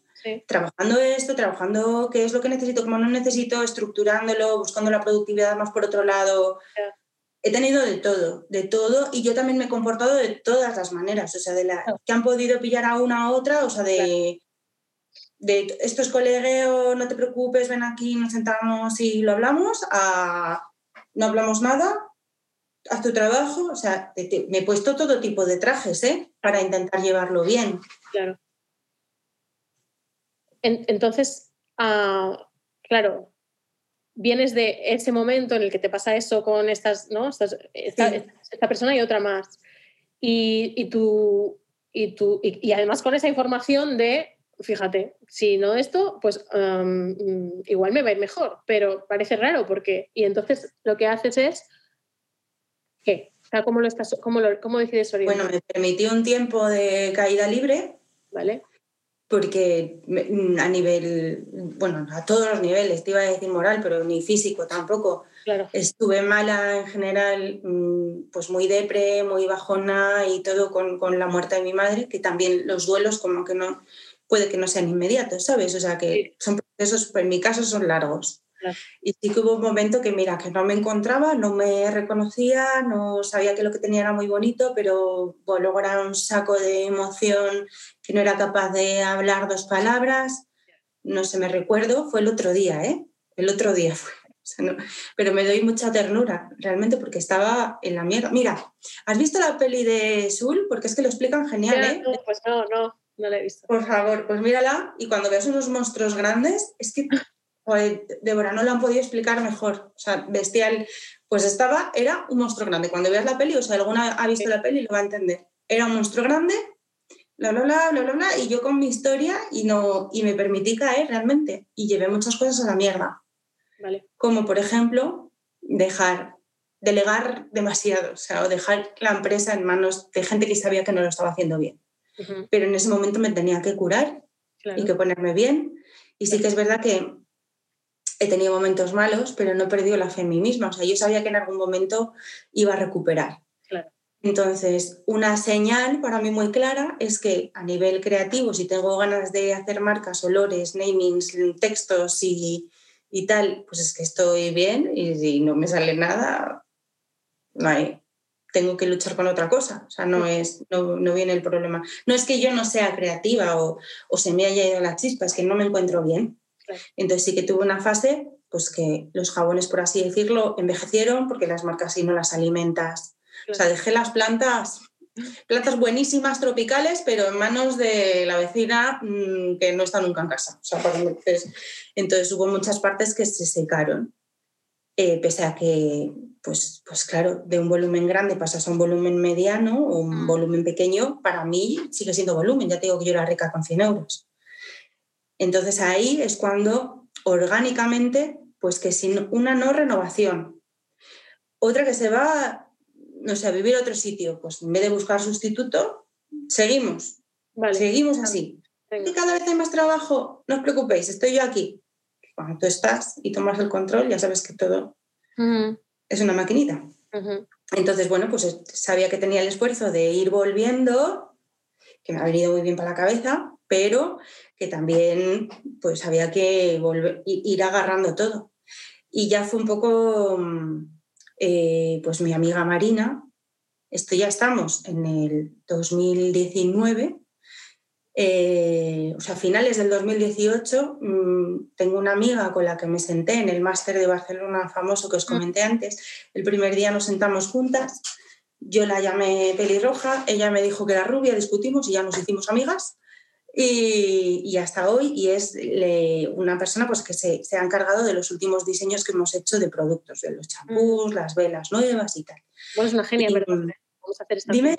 S2: trabajando esto, trabajando qué es lo que necesito, cómo no necesito, estructurándolo, buscando la productividad más por otro lado he tenido de todo, de todo, y yo también me he comportado de todas las maneras, o sea, de la que han podido pillar a una a otra, o sea, de, de esto es colegueo, no te preocupes, ven aquí, nos sentamos y lo hablamos, a no hablamos nada, haz tu trabajo, o sea, me he puesto todo tipo de trajes, ¿eh? Para intentar llevarlo bien.
S1: Claro. entonces, ah, claro, vienes de ese momento en el que te pasa eso con estas, ¿no? esta, persona y otra más. Y, y, tú, y, tú, y, además con esa información de, fíjate, si no esto, pues igual me va a ir mejor, pero parece raro porque, y entonces lo que haces es, ¿qué? ¿Cómo, lo estás, cómo, lo, cómo decides
S2: orientar? Bueno, me permitió un tiempo de caída libre.
S1: ¿Vale?
S2: Porque mm, a nivel, bueno, a todos los niveles, te iba a decir moral, pero ni físico tampoco.
S1: Claro.
S2: Estuve mala en general, mm, pues muy depre, muy bajona y todo con, con, la muerte de mi madre, que también los duelos como que no, puede que no sean inmediatos, ¿sabes? O sea que son procesos, en mi caso son largos. Y sí que hubo un momento que, mira, que no me encontraba, no me reconocía, no sabía que lo que tenía era muy bonito, pero bueno, luego era un saco de emoción que no era capaz de hablar dos palabras. No se me recuerdo, fue el otro día, ¿eh? El otro día fue. pero me doy mucha ternura, realmente, porque estaba en la mierda. Mira, ¿has visto la peli de Sul? Porque es que lo explican genial, ¿eh?
S1: No, pues no, no, no la he visto.
S2: Por favor, pues mírala y cuando veas unos monstruos grandes, es que Joder, Débora, no lo han podido explicar mejor. O sea, bestial. Pues estaba, era un monstruo grande. Cuando veas la peli, o sea, alguna ha visto la peli, lo va a entender. Era un monstruo grande, bla, bla, bla, bla, bla, bla, y yo con mi historia y, no, y me permití caer realmente. Y llevé muchas cosas a la mierda.
S1: Vale.
S2: Como, por ejemplo, dejar, delegar demasiado, o sea, o dejar la empresa en manos de gente que sabía que no lo estaba haciendo bien. Pero en ese momento me tenía que curar y que ponerme bien. Y sí que es verdad que he tenido momentos malos, pero no he perdido la fe en mí misma. O sea, yo sabía que en algún momento iba a recuperar. Entonces, una señal para mí muy clara es que a nivel creativo, si tengo ganas de hacer marcas, olores, namings, textos y, tal, pues es que estoy bien y si no me sale nada, no hay, tengo que luchar con otra cosa. O sea, no, es, no, viene el problema. No es que yo no sea creativa o, se me haya ido la chispa, es que no me encuentro bien. Entonces sí que tuve una fase, pues que los jabones, por así decirlo, envejecieron porque las marcas si no las alimentas o sea, dejé las plantas, plantas buenísimas tropicales, pero en manos de la vecina mm, que no está nunca en casa. O sea, entonces, entonces hubo muchas partes que se secaron. Eh, pese a que, pues, pues claro, de un volumen grande pasas a un volumen mediano o un mm. volumen pequeño, para mí sigue siendo volumen, ya te digo que yo era rica con 100 euros. Entonces ahí es cuando orgánicamente, pues que sin una no renovación, otra que se va no sé, a vivir a otro sitio, pues en vez de buscar sustituto, seguimos. Seguimos así. Y cada vez hay más trabajo, no os preocupéis, estoy yo aquí. Cuando tú estás y tomas el control, ya sabes que todo es una maquinita. Entonces, bueno, pues sabía que tenía el esfuerzo de ir volviendo, que me ha venido muy bien para la cabeza, pero que también pues había que volver, ir agarrando todo. Y ya fue un poco mm, eh, pues mi amiga Marina, esto ya estamos en el 2019, eh, o sea, finales del 2018, mm, tengo una amiga con la que me senté en el máster de Barcelona famoso que os mm. comenté antes. El primer día nos sentamos juntas, yo la llamé pelirroja, ella me dijo que era rubia, discutimos y ya nos hicimos amigas. Y, hasta hoy, y es una persona pues, que se, ha encargado de los últimos diseños que hemos hecho de productos, de los champús, mm. las velas nuevas y tal.
S1: Bueno, es una genia, perdón. Mm, vamos a hacer esta
S2: Dime.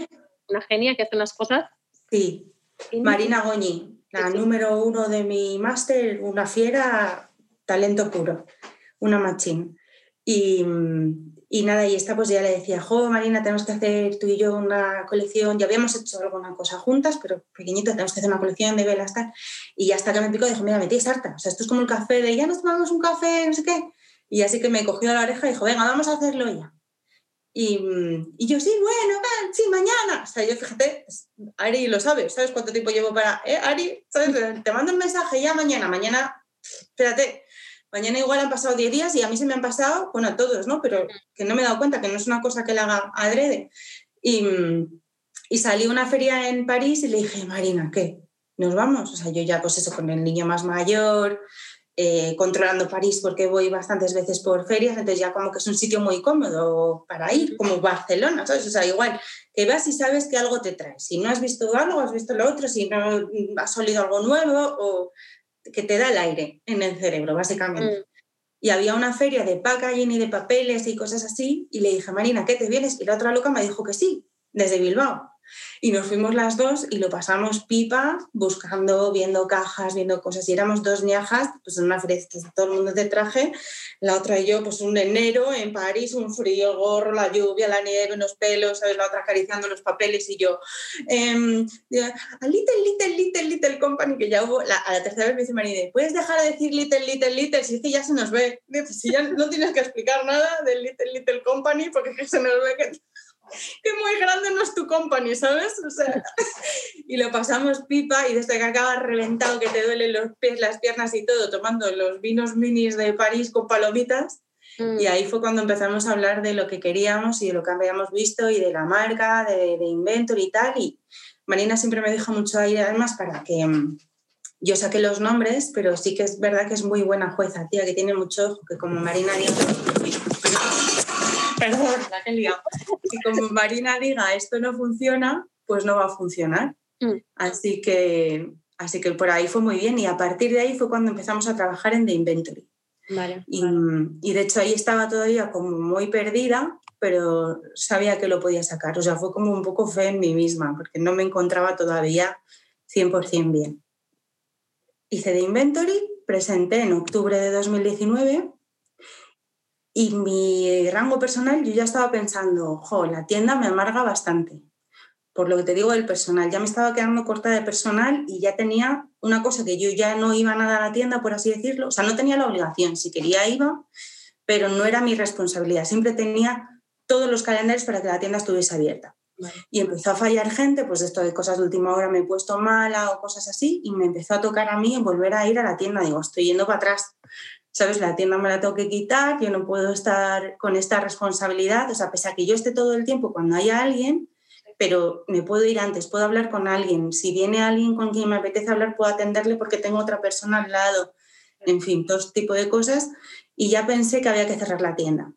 S1: Una genia que hace unas cosas.
S2: Sí, Marina Goñi, la número uno de mi máster, una fiera, talento puro, una machín. Y, y nada, y esta pues ya le decía, jo, Marina, tenemos que hacer tú y yo una colección, ya habíamos hecho alguna cosa juntas, pero pequeñito, tenemos que hacer una colección de velas, tal. Y hasta que me picó, dijo, mira, me harta, o sea, esto es como el café de, ya nos tomamos un café, no sé qué. Y así que me cogió la oreja y dijo, venga, vamos a hacerlo ya. Y, y, yo, sí, bueno, sí, mañana. O sea, yo fíjate, Ari lo sabe, ¿sabes cuánto tiempo llevo para, eh, Ari? ¿sabes? Te mando un mensaje ya mañana, mañana, espérate, mañana igual han pasado 10 días y a mí se me han pasado, bueno, a todos, ¿no? Pero que no me he dado cuenta que no es una cosa que le haga adrede. Y, y salí a una feria en París y le dije, Marina, ¿qué? ¿Nos vamos? O sea, yo ya pues eso, con el niño más mayor, eh, controlando París porque voy bastantes veces por ferias, entonces ya como que es un sitio muy cómodo para ir, como Barcelona, ¿sabes? O sea, igual que vas y sabes que algo te trae. Si no has visto algo, has visto lo otro, si no has olido algo nuevo o que te da el aire en el cerebro, básicamente. Mm. Y había una feria de packaging y de papeles y cosas así, y le dije, Marina, ¿qué te vienes? Y la otra loca me dijo que sí, desde Bilbao. Y nos fuimos las dos y lo pasamos pipa, buscando, viendo cajas, viendo cosas. Y éramos dos ñajas, pues en una feria todo el mundo de traje. La otra y yo, pues un enero en París, un frío, el gorro, la lluvia, la nieve, unos pelos, ¿sabes? La otra acariciando los papeles y yo, eh, a Little, Little, Little, Little Company, que ya hubo, a la tercera vez me dice Marina, ¿puedes dejar de decir Little, Little, Little? Si es que ya se nos ve. Si ya no tienes que explicar nada del Little, Little Company, porque se nos ve que que muy grande no es tu company, ¿sabes? O sea, y lo pasamos pipa y desde que acabas reventado, que te duelen los pies, las piernas y todo, tomando los vinos minis de París con palomitas. Mm. Y ahí fue cuando empezamos a hablar de lo que queríamos y de lo que habíamos visto y de la marca, de, de Inventor y tal. Y Marina siempre me dijo mucho ahí, además, para que mm, yo saque los nombres, pero sí que es verdad que es muy buena jueza, tía, que tiene mucho ojo, que como Marina dijo, perdón, la que Si como Marina diga esto no funciona, pues no va a funcionar. Mm. Así, que, así que por ahí fue muy bien y a partir de ahí fue cuando empezamos a trabajar en The Inventory. y, y, de hecho ahí estaba todavía como muy perdida, pero sabía que lo podía sacar. O sea, fue como un poco fe en mí misma, porque no me encontraba todavía 100% bien. Hice The Inventory, presenté en octubre de 2019 y mi rango personal, yo ya estaba pensando, jo, la tienda me amarga bastante. por lo que te digo del personal. Ya me estaba quedando corta de personal y ya tenía una cosa que yo ya no iba nada a la tienda, por así decirlo. O sea, no tenía la obligación. Si quería iba, pero no era mi responsabilidad. Siempre tenía todos los calendarios para que la tienda estuviese abierta. Y empezó a fallar gente, pues esto de cosas de última hora me he puesto mala o cosas así, y me empezó a tocar a mí volver a ir a la tienda. Digo, estoy yendo para atrás. ¿Sabes? La tienda me la tengo que quitar, yo no puedo estar con esta responsabilidad. O sea, pese a que yo esté todo el tiempo cuando haya alguien, pero me puedo ir antes, puedo hablar con alguien. Si viene alguien con quien me apetece hablar, puedo atenderle porque tengo otra persona al lado. En fin, todo este tipo de cosas. Y ya pensé que había que cerrar la tienda.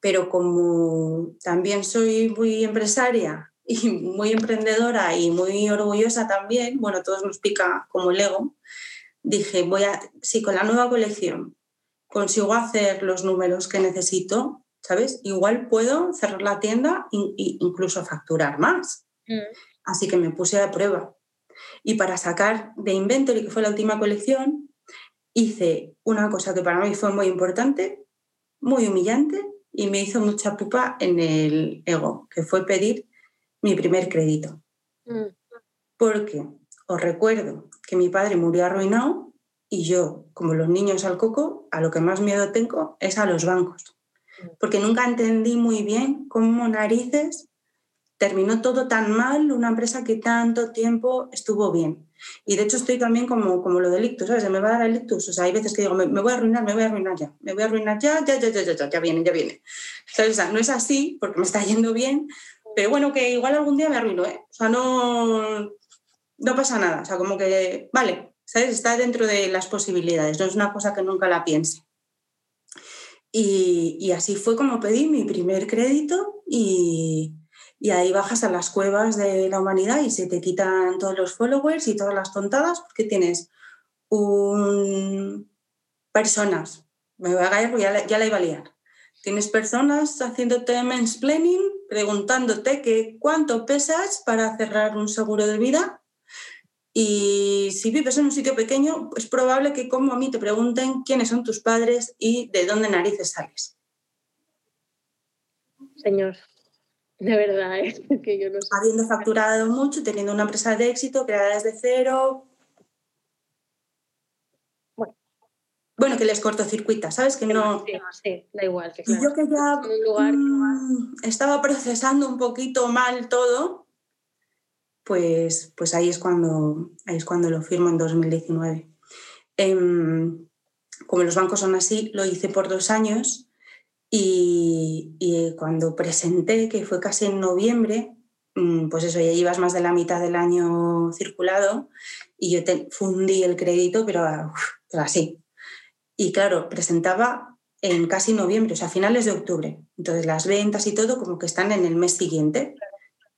S2: Pero como también soy muy empresaria y muy emprendedora y muy orgullosa también, bueno, todos nos pica como el ego, dije, voy a, si con la nueva colección consigo hacer los números que necesito, ¿sabes? Igual puedo cerrar la tienda e incluso facturar más. Mm. Así que me puse a prueba. Y para sacar de Inventory, que fue la última colección, hice una cosa que para mí fue muy importante, muy humillante y me hizo mucha pupa en el ego, que fue pedir mi primer crédito. Mm. Porque os recuerdo que mi padre murió arruinado y yo, como los niños al coco, a lo que más miedo tengo es a los bancos porque nunca entendí muy bien cómo narices terminó todo tan mal una empresa que tanto tiempo estuvo bien. Y de hecho estoy también como, como lo del ictus, ¿sabes? me va a dar el ictus. O sea, hay veces que digo, me, voy a arruinar, me voy a arruinar ya, me voy a arruinar ya, ya, ya, ya, ya, ya, ya viene, ya viene. O sea, no es así porque me está yendo bien, pero bueno, que igual algún día me arruino, ¿eh? O sea, no, no pasa nada. O sea, como que, vale, ¿sabes? Está dentro de las posibilidades, no es una cosa que nunca la piense. Y, así fue como pedí mi primer crédito y, ahí bajas a las cuevas de la humanidad y se te quitan todos los followers y todas las tontadas porque tienes un... personas, me voy a callar porque ya la, iba a liar. Tienes personas haciéndote mansplaining, preguntándote que cuánto pesas para cerrar un seguro de vida y si vives en un sitio pequeño, es probable que como a mí te pregunten quiénes son tus padres y de dónde narices sales.
S1: Señor, de verdad, es ¿eh? que yo no sé.
S2: Habiendo facturado mucho, teniendo una empresa de éxito, creada desde cero. Bueno, bueno que les cortocircuita, ¿sabes? Que no.
S1: Sí, da igual.
S2: Que yo que ya mm, estaba procesando un poquito mal todo, pues, pues ahí, es cuando, ahí es cuando lo firmo en 2019. Em, como los bancos son así, lo hice por dos años y, cuando presenté, que fue casi en noviembre, mm, pues eso, ya llevas más de la mitad del año circulado y yo te fundí el crédito, pero, así. Y claro, presentaba en casi noviembre, o sea, finales de octubre. Entonces las ventas y todo como que están en el mes siguiente.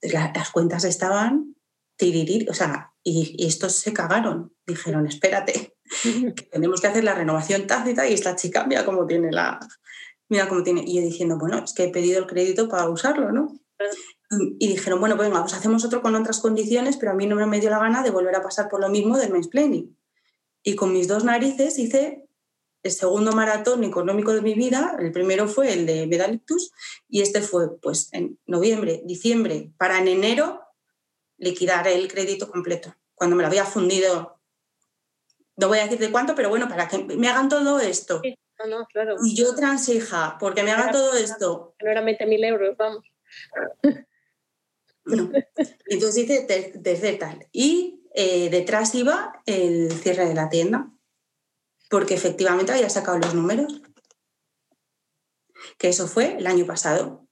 S2: Las cuentas estaban o sea, y, estos se cagaron. Dijeron, espérate, que tenemos que hacer la renovación tácita y esta chica mira cómo tiene la... Mira cómo tiene. Y yo diciendo, bueno, es que he pedido el crédito para usarlo, ¿no? Y, dijeron, bueno, pues venga, pues hacemos otro con otras condiciones, pero a mí no me dio la gana de volver a pasar por lo mismo del mansplaining. Y con mis dos narices hice el segundo maratón económico de mi vida. El primero fue el de Medalictus y este fue pues en noviembre, diciembre, para en enero liquidar el crédito completo, cuando me lo había fundido. No voy a decir de cuánto, pero bueno, para que me hagan todo esto. Y yo transija, porque me hagan todo esto.
S1: No eran 20.000 euros, vamos.
S2: Entonces dice desde tal. Y eh, detrás iba el cierre de la tienda, porque efectivamente había sacado los números. Que eso fue el año pasado.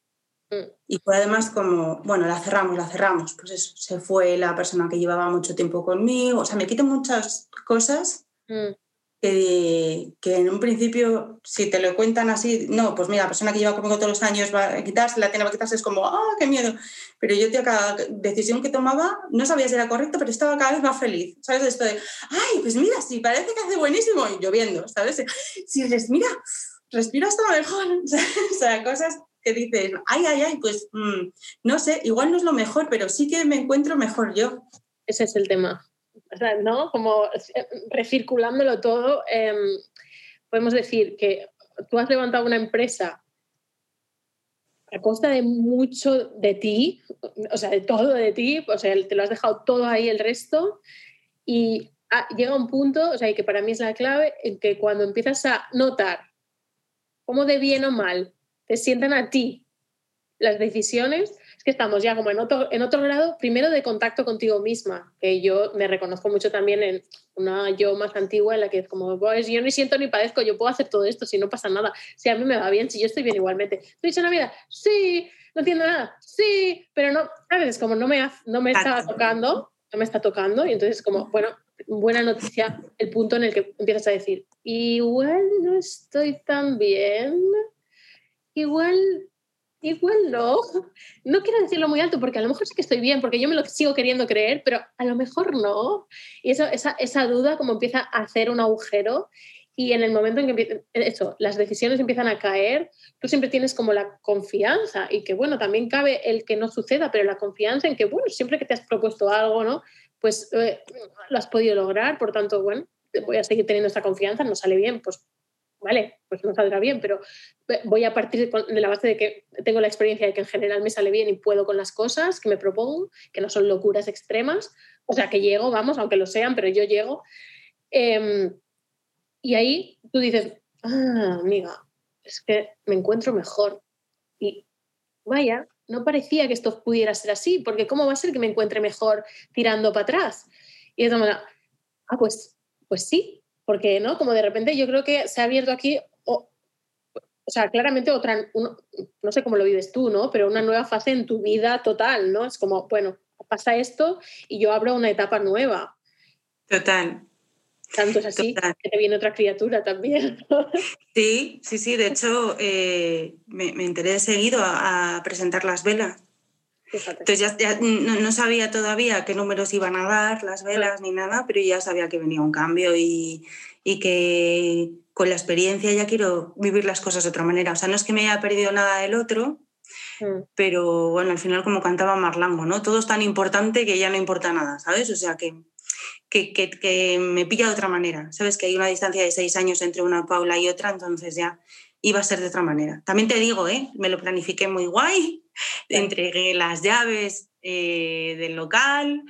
S2: Y fue además como, bueno, la cerramos, la cerramos. Pues eso, se fue la persona que llevaba mucho tiempo conmigo. O sea, me quito muchas cosas mm. Que, en un principio, si te lo cuentan así, no, pues mira, la persona que lleva conmigo todos los años va a quitarse, la tiene va a quitarse, es como, ¡ah, qué miedo! Pero yo, tío, cada decisión que tomaba, no sabía si era correcta, pero estaba cada vez más feliz. ¿Sabes? Esto de, ¡ay, pues mira, sí, parece que hace buenísimo! Y lloviendo, ¿sabes? Si eres, mira, respiro hasta mejor. o sea, cosas que dices, ay, ay, ay, pues mm, no sé, igual no es lo mejor, pero sí que me encuentro mejor yo.
S1: Ese es el tema. O sea, ¿no? Como eh, recirculándolo todo, em, podemos decir que tú has levantado una empresa a costa de mucho de ti, o sea, de todo de ti, o sea, te lo has dejado todo ahí el resto y llega un punto, o sea, y que para mí es la clave, en que cuando empiezas a notar cómo de bien o mal te sientan a ti las decisiones, es que estamos ya como en otro, en otro grado, primero de contacto contigo misma, que yo me reconozco mucho también en una yo más antigua en la que es como, pues yo ni siento ni padezco, yo puedo hacer todo esto si no pasa nada, si a mí me va bien, si yo estoy bien igualmente. ¿Estoy dicho la vida? Sí, no entiendo nada, sí, pero no, ¿sabes? Como no me, no me estaba tocando, no me está tocando y entonces como, bueno, buena noticia el punto en el que empiezas a decir, igual no estoy tan bien, igual Igual no. No quiero decirlo muy alto porque a lo mejor sí que estoy bien, porque yo me lo sigo queriendo creer, pero a lo mejor no. Y eso, esa, esa duda como empieza a hacer un agujero y en el momento en que eso, las decisiones empiezan a caer, tú siempre tienes como la confianza y que bueno, también cabe el que no suceda, pero la confianza en que bueno, siempre que te has propuesto algo, ¿no? Pues eh, lo has podido lograr, por tanto, bueno, voy a seguir teniendo esta confianza, no sale bien, pues vale, pues no saldrá bien, pero voy a partir de la base de que tengo la experiencia de que en general me sale bien y puedo con las cosas que me propongo, que no son locuras extremas, o sea, que llego, vamos, aunque lo sean, pero yo llego. Em, y ahí tú dices, ah, amiga, es que me encuentro mejor. Y vaya, no parecía que esto pudiera ser así, porque ¿cómo va a ser que me encuentre mejor tirando para atrás? Y es como, ah, pues, pues sí, porque, ¿no? Como de repente yo creo que se ha abierto aquí, o, o sea, claramente otra, no sé cómo lo vives tú, ¿no? Pero una nueva fase en tu vida total, ¿no? Es como, bueno, pasa esto y yo abro una etapa nueva.
S2: Total.
S1: Tanto es así que te viene otra criatura también.
S2: Sí, sí, sí. De hecho, eh, me, me, enteré seguido a, a presentar las velas entonces ya, no, sabía todavía qué números iban a dar las velas ni nada, pero ya sabía que venía un cambio y, y, que con la experiencia ya quiero vivir las cosas de otra manera. O sea, no es que me haya perdido nada del otro, mm. pero bueno, al final como cantaba Marlango, ¿no? Todo es tan importante que ya no importa nada, ¿sabes? O sea, que, que, que, que me pilla de otra manera. Sabes que hay una distancia de seis años entre una Paula y otra, entonces ya iba a ser de otra manera. También te digo, ¿eh? me lo planifiqué muy guay, entregué las llaves eh, del local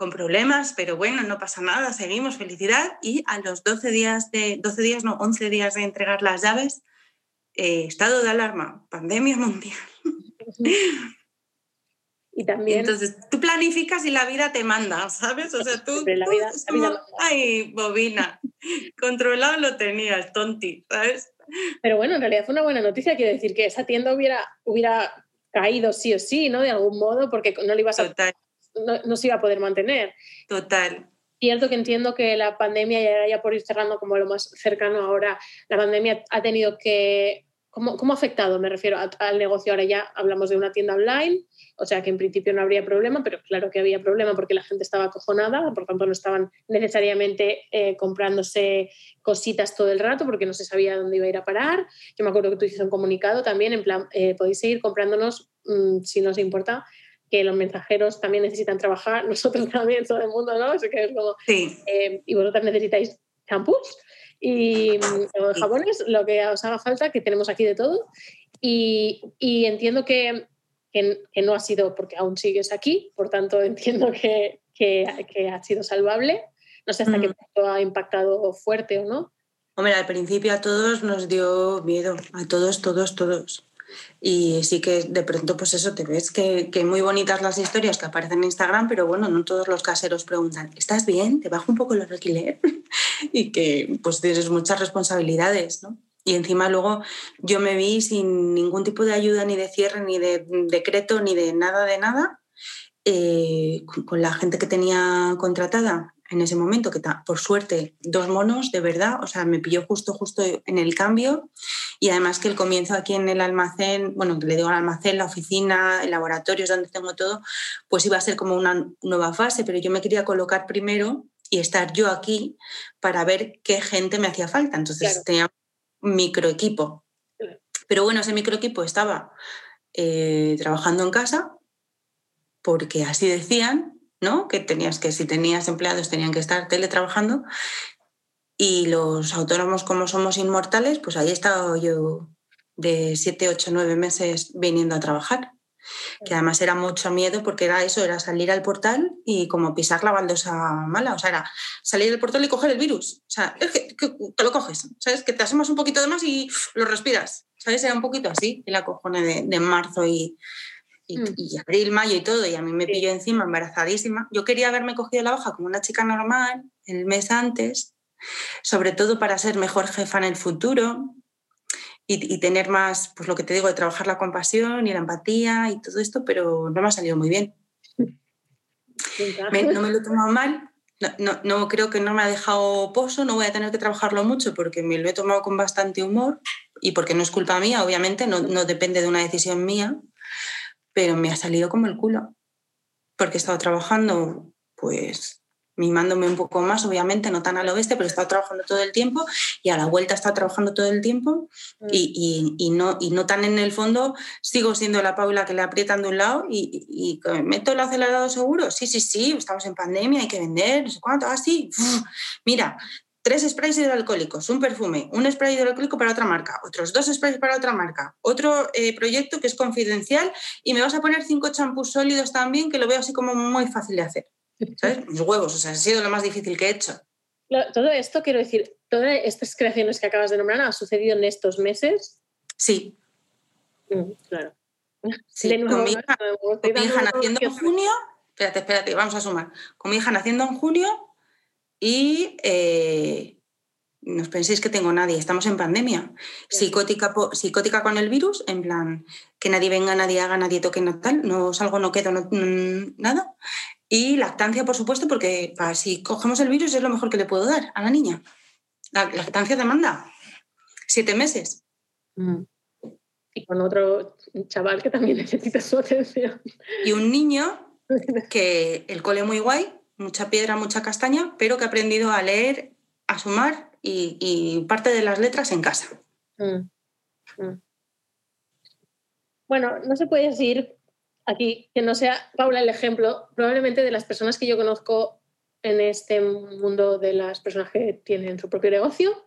S2: con problemas, pero bueno, no pasa nada, seguimos, felicidad. Y a los 12 días, de, 12 días, no, 11 días de entregar las llaves, eh, estado de alarma, pandemia mundial.
S1: Y también...
S2: Entonces, tú planificas y la vida te manda, ¿sabes? O sea, tú... La vida, Ay, bobina, controlado lo tenías, tonti, ¿sabes?
S1: Pero bueno, en realidad fue una buena noticia, quiero decir que esa tienda hubiera, hubiera caído sí o sí, ¿no? De algún modo, porque no le ibas a, no, se iba a poder mantener.
S2: Total.
S1: Cierto que entiendo que la pandemia, ya, ya por ir cerrando como lo más cercano ahora, la pandemia ha tenido que ¿Cómo, ¿Cómo, ha afectado? Me refiero al negocio. Ahora ya hablamos de una tienda online, o sea que en principio no habría problema, pero claro que había problema porque la gente estaba acojonada, por tanto no estaban necesariamente eh, comprándose cositas todo el rato porque no se sabía dónde iba a ir a parar. Yo me acuerdo que tú hiciste un comunicado también, en plan, eh, podéis seguir comprándonos mm, si nos importa, que los mensajeros también necesitan trabajar, nosotros también, todo el mundo, ¿no? Así que es como,
S2: sí.
S1: Eh, y vosotras necesitáis champús y mm, jabones, lo que os haga falta, que tenemos aquí de todo. Y, y entiendo que, que, no ha sido porque aún sigues aquí, por tanto entiendo que, que, ha sido salvable. No sé hasta qué mm. punto ha impactado fuerte o no.
S2: Hombre, al principio a todos nos dio miedo, a todos, todos, todos. Y sí que de pronto, pues eso, te ves que, que, muy bonitas las historias que aparecen en Instagram, pero bueno, no todos los caseros preguntan, ¿estás bien? ¿Te bajo un poco el alquiler? y que pues tienes muchas responsabilidades, ¿no? Y encima luego yo me vi sin ningún tipo de ayuda, ni de cierre, ni de decreto, ni de nada de nada, eh, con la gente que tenía contratada en ese momento, que por suerte dos monos, de verdad, o sea, me pilló justo, justo en el cambio y además que el comienzo aquí en el almacén, bueno, le digo al almacén, la oficina, el laboratorio, es donde tengo todo, pues iba a ser como una nueva fase, pero yo me quería colocar primero y estar yo aquí para ver qué gente me hacía falta. Entonces micro equipo. Pero bueno, ese micro equipo estaba eh, trabajando en casa porque así decían ¿no? Que tenías que, si tenías empleados, tenían que estar teletrabajando. Y los autónomos, como somos inmortales, pues ahí he estado yo de siete, ocho, nueve meses viniendo a trabajar que además era mucho miedo porque era eso, era salir al portal y como pisar la baldosa mala, o sea, era salir del portal y coger el virus, o sea, es que, te lo coges, ¿sabes? Que te asomas un poquito de más y lo respiras, ¿sabes? Era un poquito así, el acojone de, de marzo y, mm. y, abril, mayo y todo, y a mí me pilló encima embarazadísima. Yo quería haberme cogido la baja como una chica normal el mes antes, sobre todo para ser mejor jefa en el futuro, y, tener más, pues lo que te digo, de trabajar la compasión y la empatía y todo esto, pero no me ha salido muy bien. no me lo he tomado mal, no, no, creo que no me ha dejado pozo, no voy a tener que trabajarlo mucho porque me lo he tomado con bastante humor y porque no es culpa mía, obviamente, no, no depende de una decisión mía, pero me ha salido como el culo, porque he estado trabajando pues mimándome un poco más, obviamente, no tan al oeste, pero he estado trabajando todo el tiempo y a la vuelta he estado trabajando todo el tiempo mm. y, y, no, y no tan en el fondo, sigo siendo la Paula que le aprietan de un lado y, y meto el acelerado seguro. Sí, sí, sí, estamos en pandemia, hay que vender, no sé cuánto, así. Ah, Mira, tres sprays hidroalcohólicos, un perfume, un spray hidroalcohólico para otra marca, otros dos sprays para otra marca, otro eh, proyecto que es confidencial y me vas a poner cinco champús sólidos también, que lo veo así como muy fácil de hacer. ¿Sabes? Mis huevos, o sea, ha sido lo más difícil que he hecho.
S1: Todo esto, quiero decir, todas estas creaciones que acabas de nombrar han sucedido en estos meses.
S2: Sí.
S1: Mm, claro.
S2: Sí, con mi hija, naciendo en junio, espérate, espérate, vamos a sumar. Con mi hija naciendo en junio y eh, no os penséis que tengo nadie, estamos en pandemia. Psicótica, psicótica con el virus, en plan, que nadie venga, nadie haga, nadie toque, no tal, no salgo, no quedo, no, nada. Y lactancia, por supuesto, porque si cogemos el virus es lo mejor que le puedo dar a la niña. La lactancia demanda siete meses.
S1: Mm. Y con otro chaval que también necesita su atención.
S2: Y un niño que el cole muy guay, mucha piedra, mucha castaña, pero que ha aprendido a leer, a sumar y, parte de las letras en casa. Mm.
S1: Mm. Bueno, no se puede decir aquí que no sea Paula el ejemplo, probablemente de las personas que yo conozco en este mundo de las personas que tienen su propio negocio,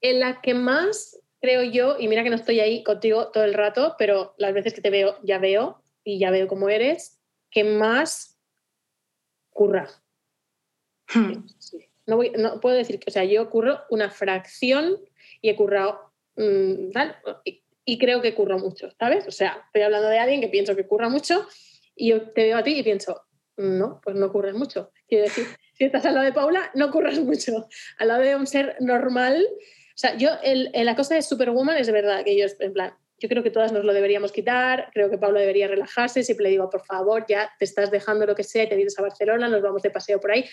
S1: en la que más creo yo, y mira que no estoy ahí contigo todo el rato, pero las veces que te veo ya veo y ya veo cómo eres, que más curra. Hmm. No, no, puedo decir que, o sea, yo curro una fracción y he currado mm, y creo que curro mucho, ¿sabes? O sea, estoy hablando de alguien que pienso que curra mucho y yo te veo a ti y pienso, no, pues no curres mucho. Quiero decir, si estás al lado de Paula, no curras mucho. Al lado de un ser normal, o sea, yo, el, la cosa de Superwoman es verdad que yo, en plan, yo creo que todas nos lo deberíamos quitar, creo que Paula debería relajarse, siempre le digo, por favor, ya te estás dejando lo que sea y te vienes a Barcelona, nos vamos de paseo por ahí.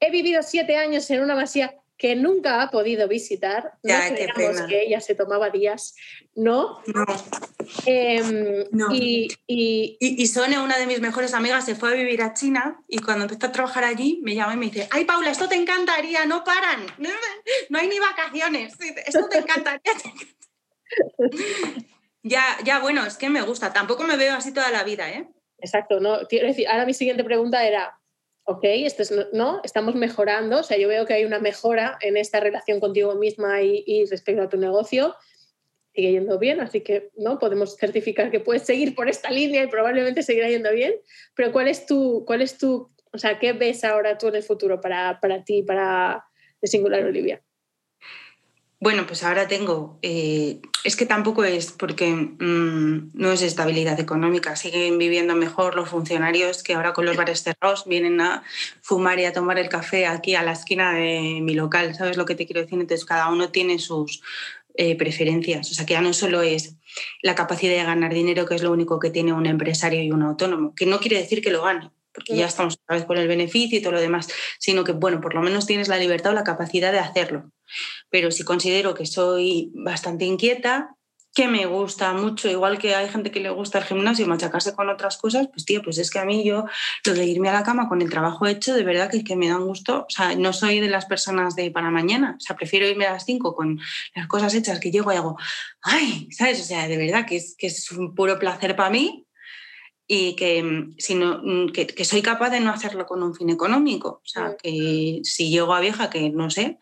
S1: He vivido siete años en una masía que nunca ha podido visitar. Ya, no creamos que ella se tomaba días, ¿no?
S2: No.
S1: Em,
S2: y, y, y, Sone, una de mis mejores amigas, se fue a vivir a China y cuando empezó a trabajar allí me llama y me dice, ay Paula, esto te encantaría, no paran, no hay ni vacaciones, esto te encantaría. ya, ya, bueno, es que me gusta, tampoco me veo así toda la vida, ¿eh?
S1: Exacto, no, quiero decir, ahora mi siguiente pregunta era, ok, esto es, ¿no? estamos mejorando, o sea, yo veo que hay una mejora en esta relación contigo misma y, respecto a tu negocio, sigue yendo bien, así que no podemos certificar que puedes seguir por esta línea y probablemente seguirá yendo bien, pero ¿cuál es tu, cuál es tu, o sea, qué ves ahora tú en el futuro para, para ti, para de Singular Olivia?
S2: Bueno, pues ahora tengo, eh, es que tampoco es porque mm, no es estabilidad económica, siguen viviendo mejor los funcionarios que ahora con los bares cerrados vienen a fumar y a tomar el café aquí a la esquina de mi local, ¿sabes lo que te quiero decir? Entonces cada uno tiene sus eh, preferencias, o sea que ya no solo es la capacidad de ganar dinero, que es lo único que tiene un empresario y un autónomo, que no quiere decir que lo gane, porque ya estamos otra vez con el beneficio y todo lo demás, sino que, bueno, por lo menos tienes la libertad o la capacidad de hacerlo. Pero si considero que soy bastante inquieta, que me gusta mucho, igual que hay gente que le gusta el gimnasio y machacarse con otras cosas, pues tío, pues es que a mí yo lo de irme a la cama con el trabajo hecho, de verdad que, que me da un gusto, o sea, no soy de las personas de para mañana, o sea, prefiero irme a las 5 con las cosas hechas que llego y hago, ay, ¿sabes? O sea, de verdad que es, que es un puro placer para mí y que, mm, sino, mm, que, que, soy capaz de no hacerlo con un fin económico. O sea, que si llego a vieja, que no sé,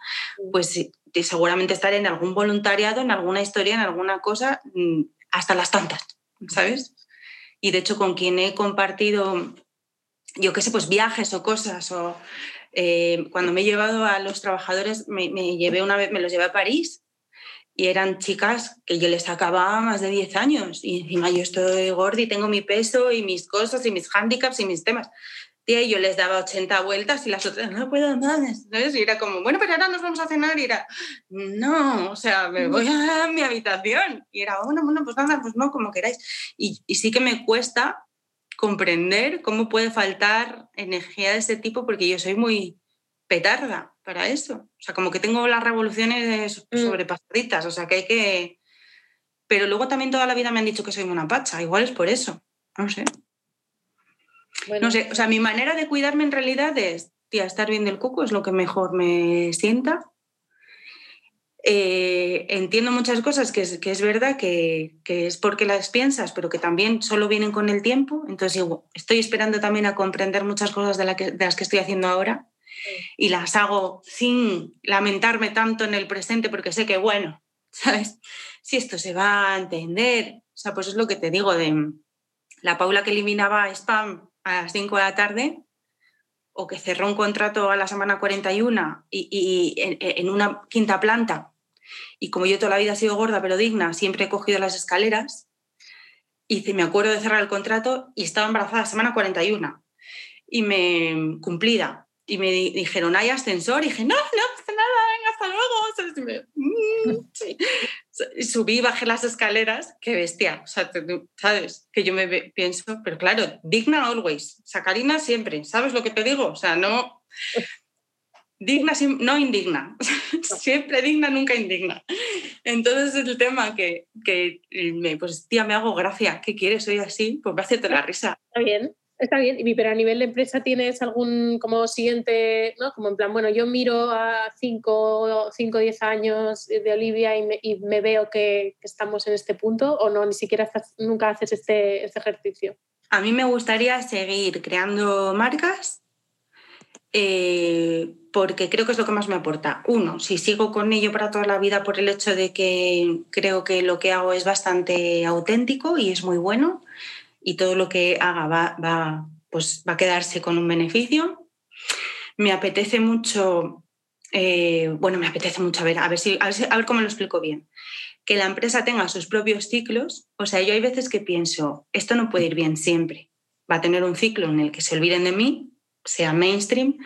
S2: pues seguramente estaré en algún voluntariado, en alguna historia, en alguna cosa, mm, hasta las tantas, ¿sabes? Y de hecho con quien he compartido, yo qué sé, pues viajes o cosas, o eh, cuando me he llevado a los trabajadores, me, llevé una vez, me los llevé a París y eran chicas que yo les sacaba más de 10 años y encima yo estoy gorda y tengo mi peso y mis cosas y mis handicaps y mis temas. Tía, y yo les daba 80 vueltas y las otras, no puedo más, ¿sabes? Y era como, bueno, pero ahora nos vamos a cenar y era, no, o sea, me voy a mi habitación. Y era, bueno, bueno, pues nada, pues no, como queráis. Y, y sí que me cuesta comprender cómo puede faltar energía de ese tipo porque yo soy muy petarda para eso. O sea, como que tengo las revoluciones mm. sobrepasaditas, o sea, que hay que... Pero luego también toda la vida me han dicho que soy una pacha, igual es por eso, no sé. No sé, o sea, mi manera de cuidarme en realidad es, tía, estar bien del coco es lo que mejor me sienta. Eh, entiendo muchas cosas que es, que es verdad que, que, es porque las piensas, pero que también solo vienen con el tiempo. Entonces, estoy esperando también a comprender muchas cosas de, de las que estoy haciendo ahora y las hago sin lamentarme tanto en el presente porque sé que, bueno, ¿sabes? Si esto se va a entender, o sea, pues es lo que te digo de la Paula que eliminaba spam a las 5 de la tarde o que cerró un contrato a la semana 41 y, y en, una quinta planta. Y como yo toda la vida he sido gorda pero digna, siempre he cogido las escaleras. Y me acuerdo de cerrar el contrato y estaba embarazada semana 41 y me cumplida. Y me dijeron, ¿hay ascensor? Y dije, no, no pasa nada, venga, hasta luego. Mm, sí subí bajé las escaleras, qué bestia, o sea, ¿sabes? Que yo me pienso, pero claro, digna always, sacarina siempre, ¿sabes lo que te digo? O sea, no, digna, no indigna, siempre digna, nunca indigna. Entonces el tema que, que me, pues tía, me hago gracia, ¿qué quieres? Soy así, pues me hace la risa.
S1: Está bien. Está bien, pero a nivel de empresa tienes algún como siguiente, ¿no? Como en plan, bueno, yo miro a 5 o 10 años de Olivia y me, veo que, estamos en este punto o no, ni siquiera nunca haces este, este, ejercicio.
S2: A mí me gustaría seguir creando marcas eh, porque creo que es lo que más me aporta. Uno, si sigo con ello para toda la vida por el hecho de que creo que lo que hago es bastante auténtico y es muy bueno y todo lo que haga va, pues va a quedarse con un beneficio. Me apetece mucho, eh, bueno, me apetece mucho, a ver, a ver, si, a ver, cómo lo explico bien, que la empresa tenga sus propios ciclos. O sea, yo hay veces que pienso, esto no puede ir bien siempre. Va a tener un ciclo en el que se olviden de mí, sea mainstream,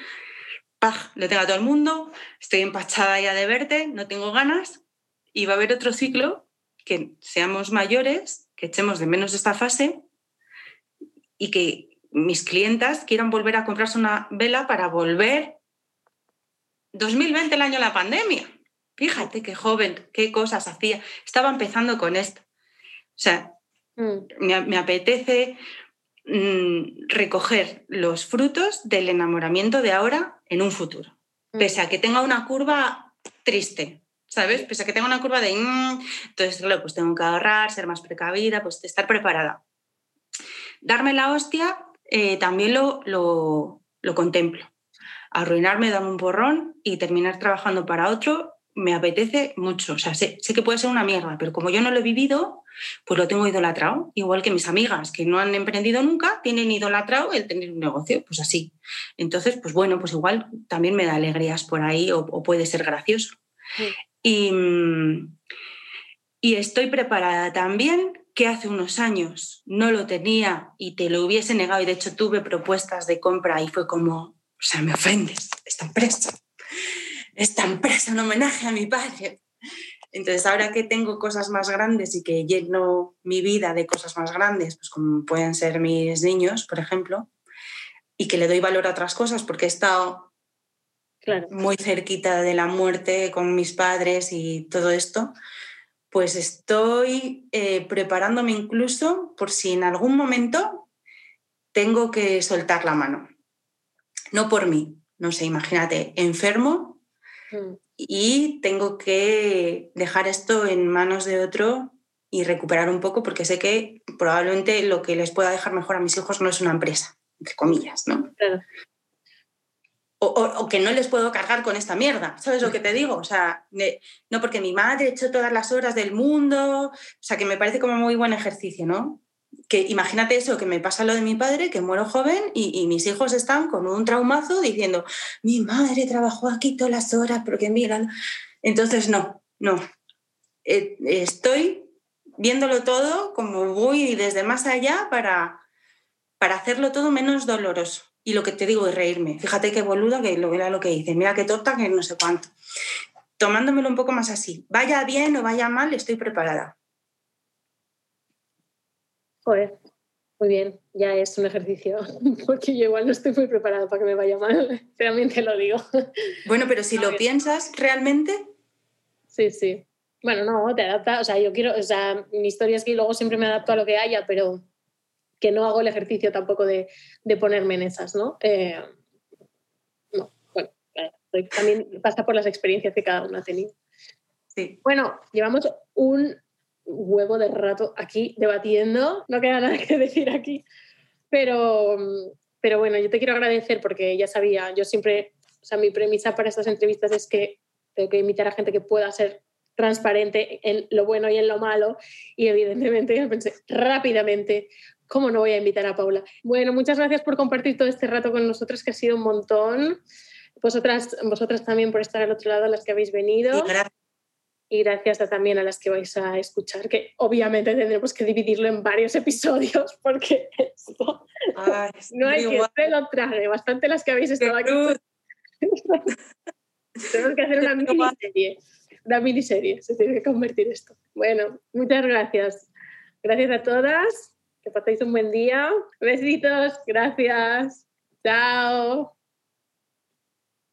S2: ¡paj! lo tenga todo el mundo, estoy empachada ya de verte, no tengo ganas, y va a haber otro ciclo que seamos mayores, que echemos de menos esta fase y que mis clientas quieran volver a comprarse una vela para volver 2020, el año de la pandemia. Fíjate qué joven, qué cosas hacía. Estaba empezando con esto. O sea, mm. me, apetece mm, recoger los frutos del enamoramiento de ahora en un futuro. Mm. Pese a que tenga una curva triste, ¿sabes? Pese a que tenga una curva de... entonces, claro, pues tengo que ahorrar, ser más precavida, pues estar preparada darme la hostia eh, también lo, lo, contemplo. Arruinarme, darme un porrón y terminar trabajando para otro me apetece mucho. O sea, sé, que puede ser una mierda, pero como yo no lo he vivido, pues lo tengo idolatrado. Igual que mis amigas que no han emprendido nunca, tienen idolatrado el tener un negocio, pues así. Entonces, pues bueno, pues igual también me da alegrías por ahí o, puede ser gracioso. Y, y estoy preparada también que hace unos años no lo tenía y te lo hubiese negado y de hecho tuve propuestas de compra y fue como, o sea, me ofendes, esta empresa, esta empresa en homenaje a mi padre. Entonces ahora que tengo cosas más grandes y que lleno mi vida de cosas más grandes, pues como pueden ser mis niños, por ejemplo, y que le doy valor a otras cosas porque he estado muy cerquita de la muerte con mis padres y todo esto, pues estoy eh, preparándome incluso por si en algún momento tengo que soltar la mano. No por mí, no sé, imagínate, enfermo mm. y tengo que dejar esto en manos de otro y recuperar un poco porque sé que probablemente lo que les pueda dejar mejor a mis hijos no es una empresa, entre comillas, ¿no? O, que no les puedo cargar con esta mierda, ¿sabes lo que te digo? O sea, no porque mi madre hecho todas las horas del mundo, o sea, que me parece como muy buen ejercicio, ¿no? Que imagínate eso, que me pasa lo de mi padre, que muero joven y, mis hijos están con un traumazo diciendo, mi madre trabajó aquí todas las horas, porque mira, entonces no, no. Eh, estoy viéndolo todo como voy desde más allá para, para hacerlo todo menos doloroso y lo que te digo es reírme. Fíjate qué boluda que lo era lo que hice. Mira qué torta que no sé cuánto. Tomándomelo un poco más así. Vaya bien o vaya mal, estoy preparada.
S1: Joder, muy bien. Ya es un ejercicio, porque yo igual no estoy muy preparada para que me vaya mal. Realmente lo digo.
S2: Bueno, pero si lo piensas realmente.
S1: Sí, sí. Bueno, no, te adapta. O sea, yo quiero. O sea, mi historia es que luego siempre me adapto a lo que haya, pero que no hago el ejercicio tampoco de, ponerme en esas, ¿no? Eh, no, bueno, también pasa por las experiencias que cada uno ha tenido.
S2: Sí.
S1: Bueno, llevamos un huevo de rato aquí debatiendo, no queda nada que decir aquí, pero, pero bueno, yo te quiero agradecer porque ya sabía, yo siempre, o sea, mi premisa para estas entrevistas es que tengo que invitar a gente que pueda ser transparente en lo bueno y en lo malo y evidentemente yo pensé rápidamente ¿Cómo no voy a invitar a Paula? Bueno, muchas gracias por compartir todo este rato con nosotros, que ha sido un montón. Vosotras, vosotras también por estar al otro lado, las que habéis venido. Y gracias. también a las que vais a escuchar, que obviamente tendremos que dividirlo en varios episodios, porque esto no hay que se lo traje. Bastante las que habéis estado aquí. Tenemos que hacer una miniserie. Una miniserie, se tiene que convertir esto. Bueno, muchas gracias. Gracias a todas que paséis un buen día. Besitos, gracias. Chao.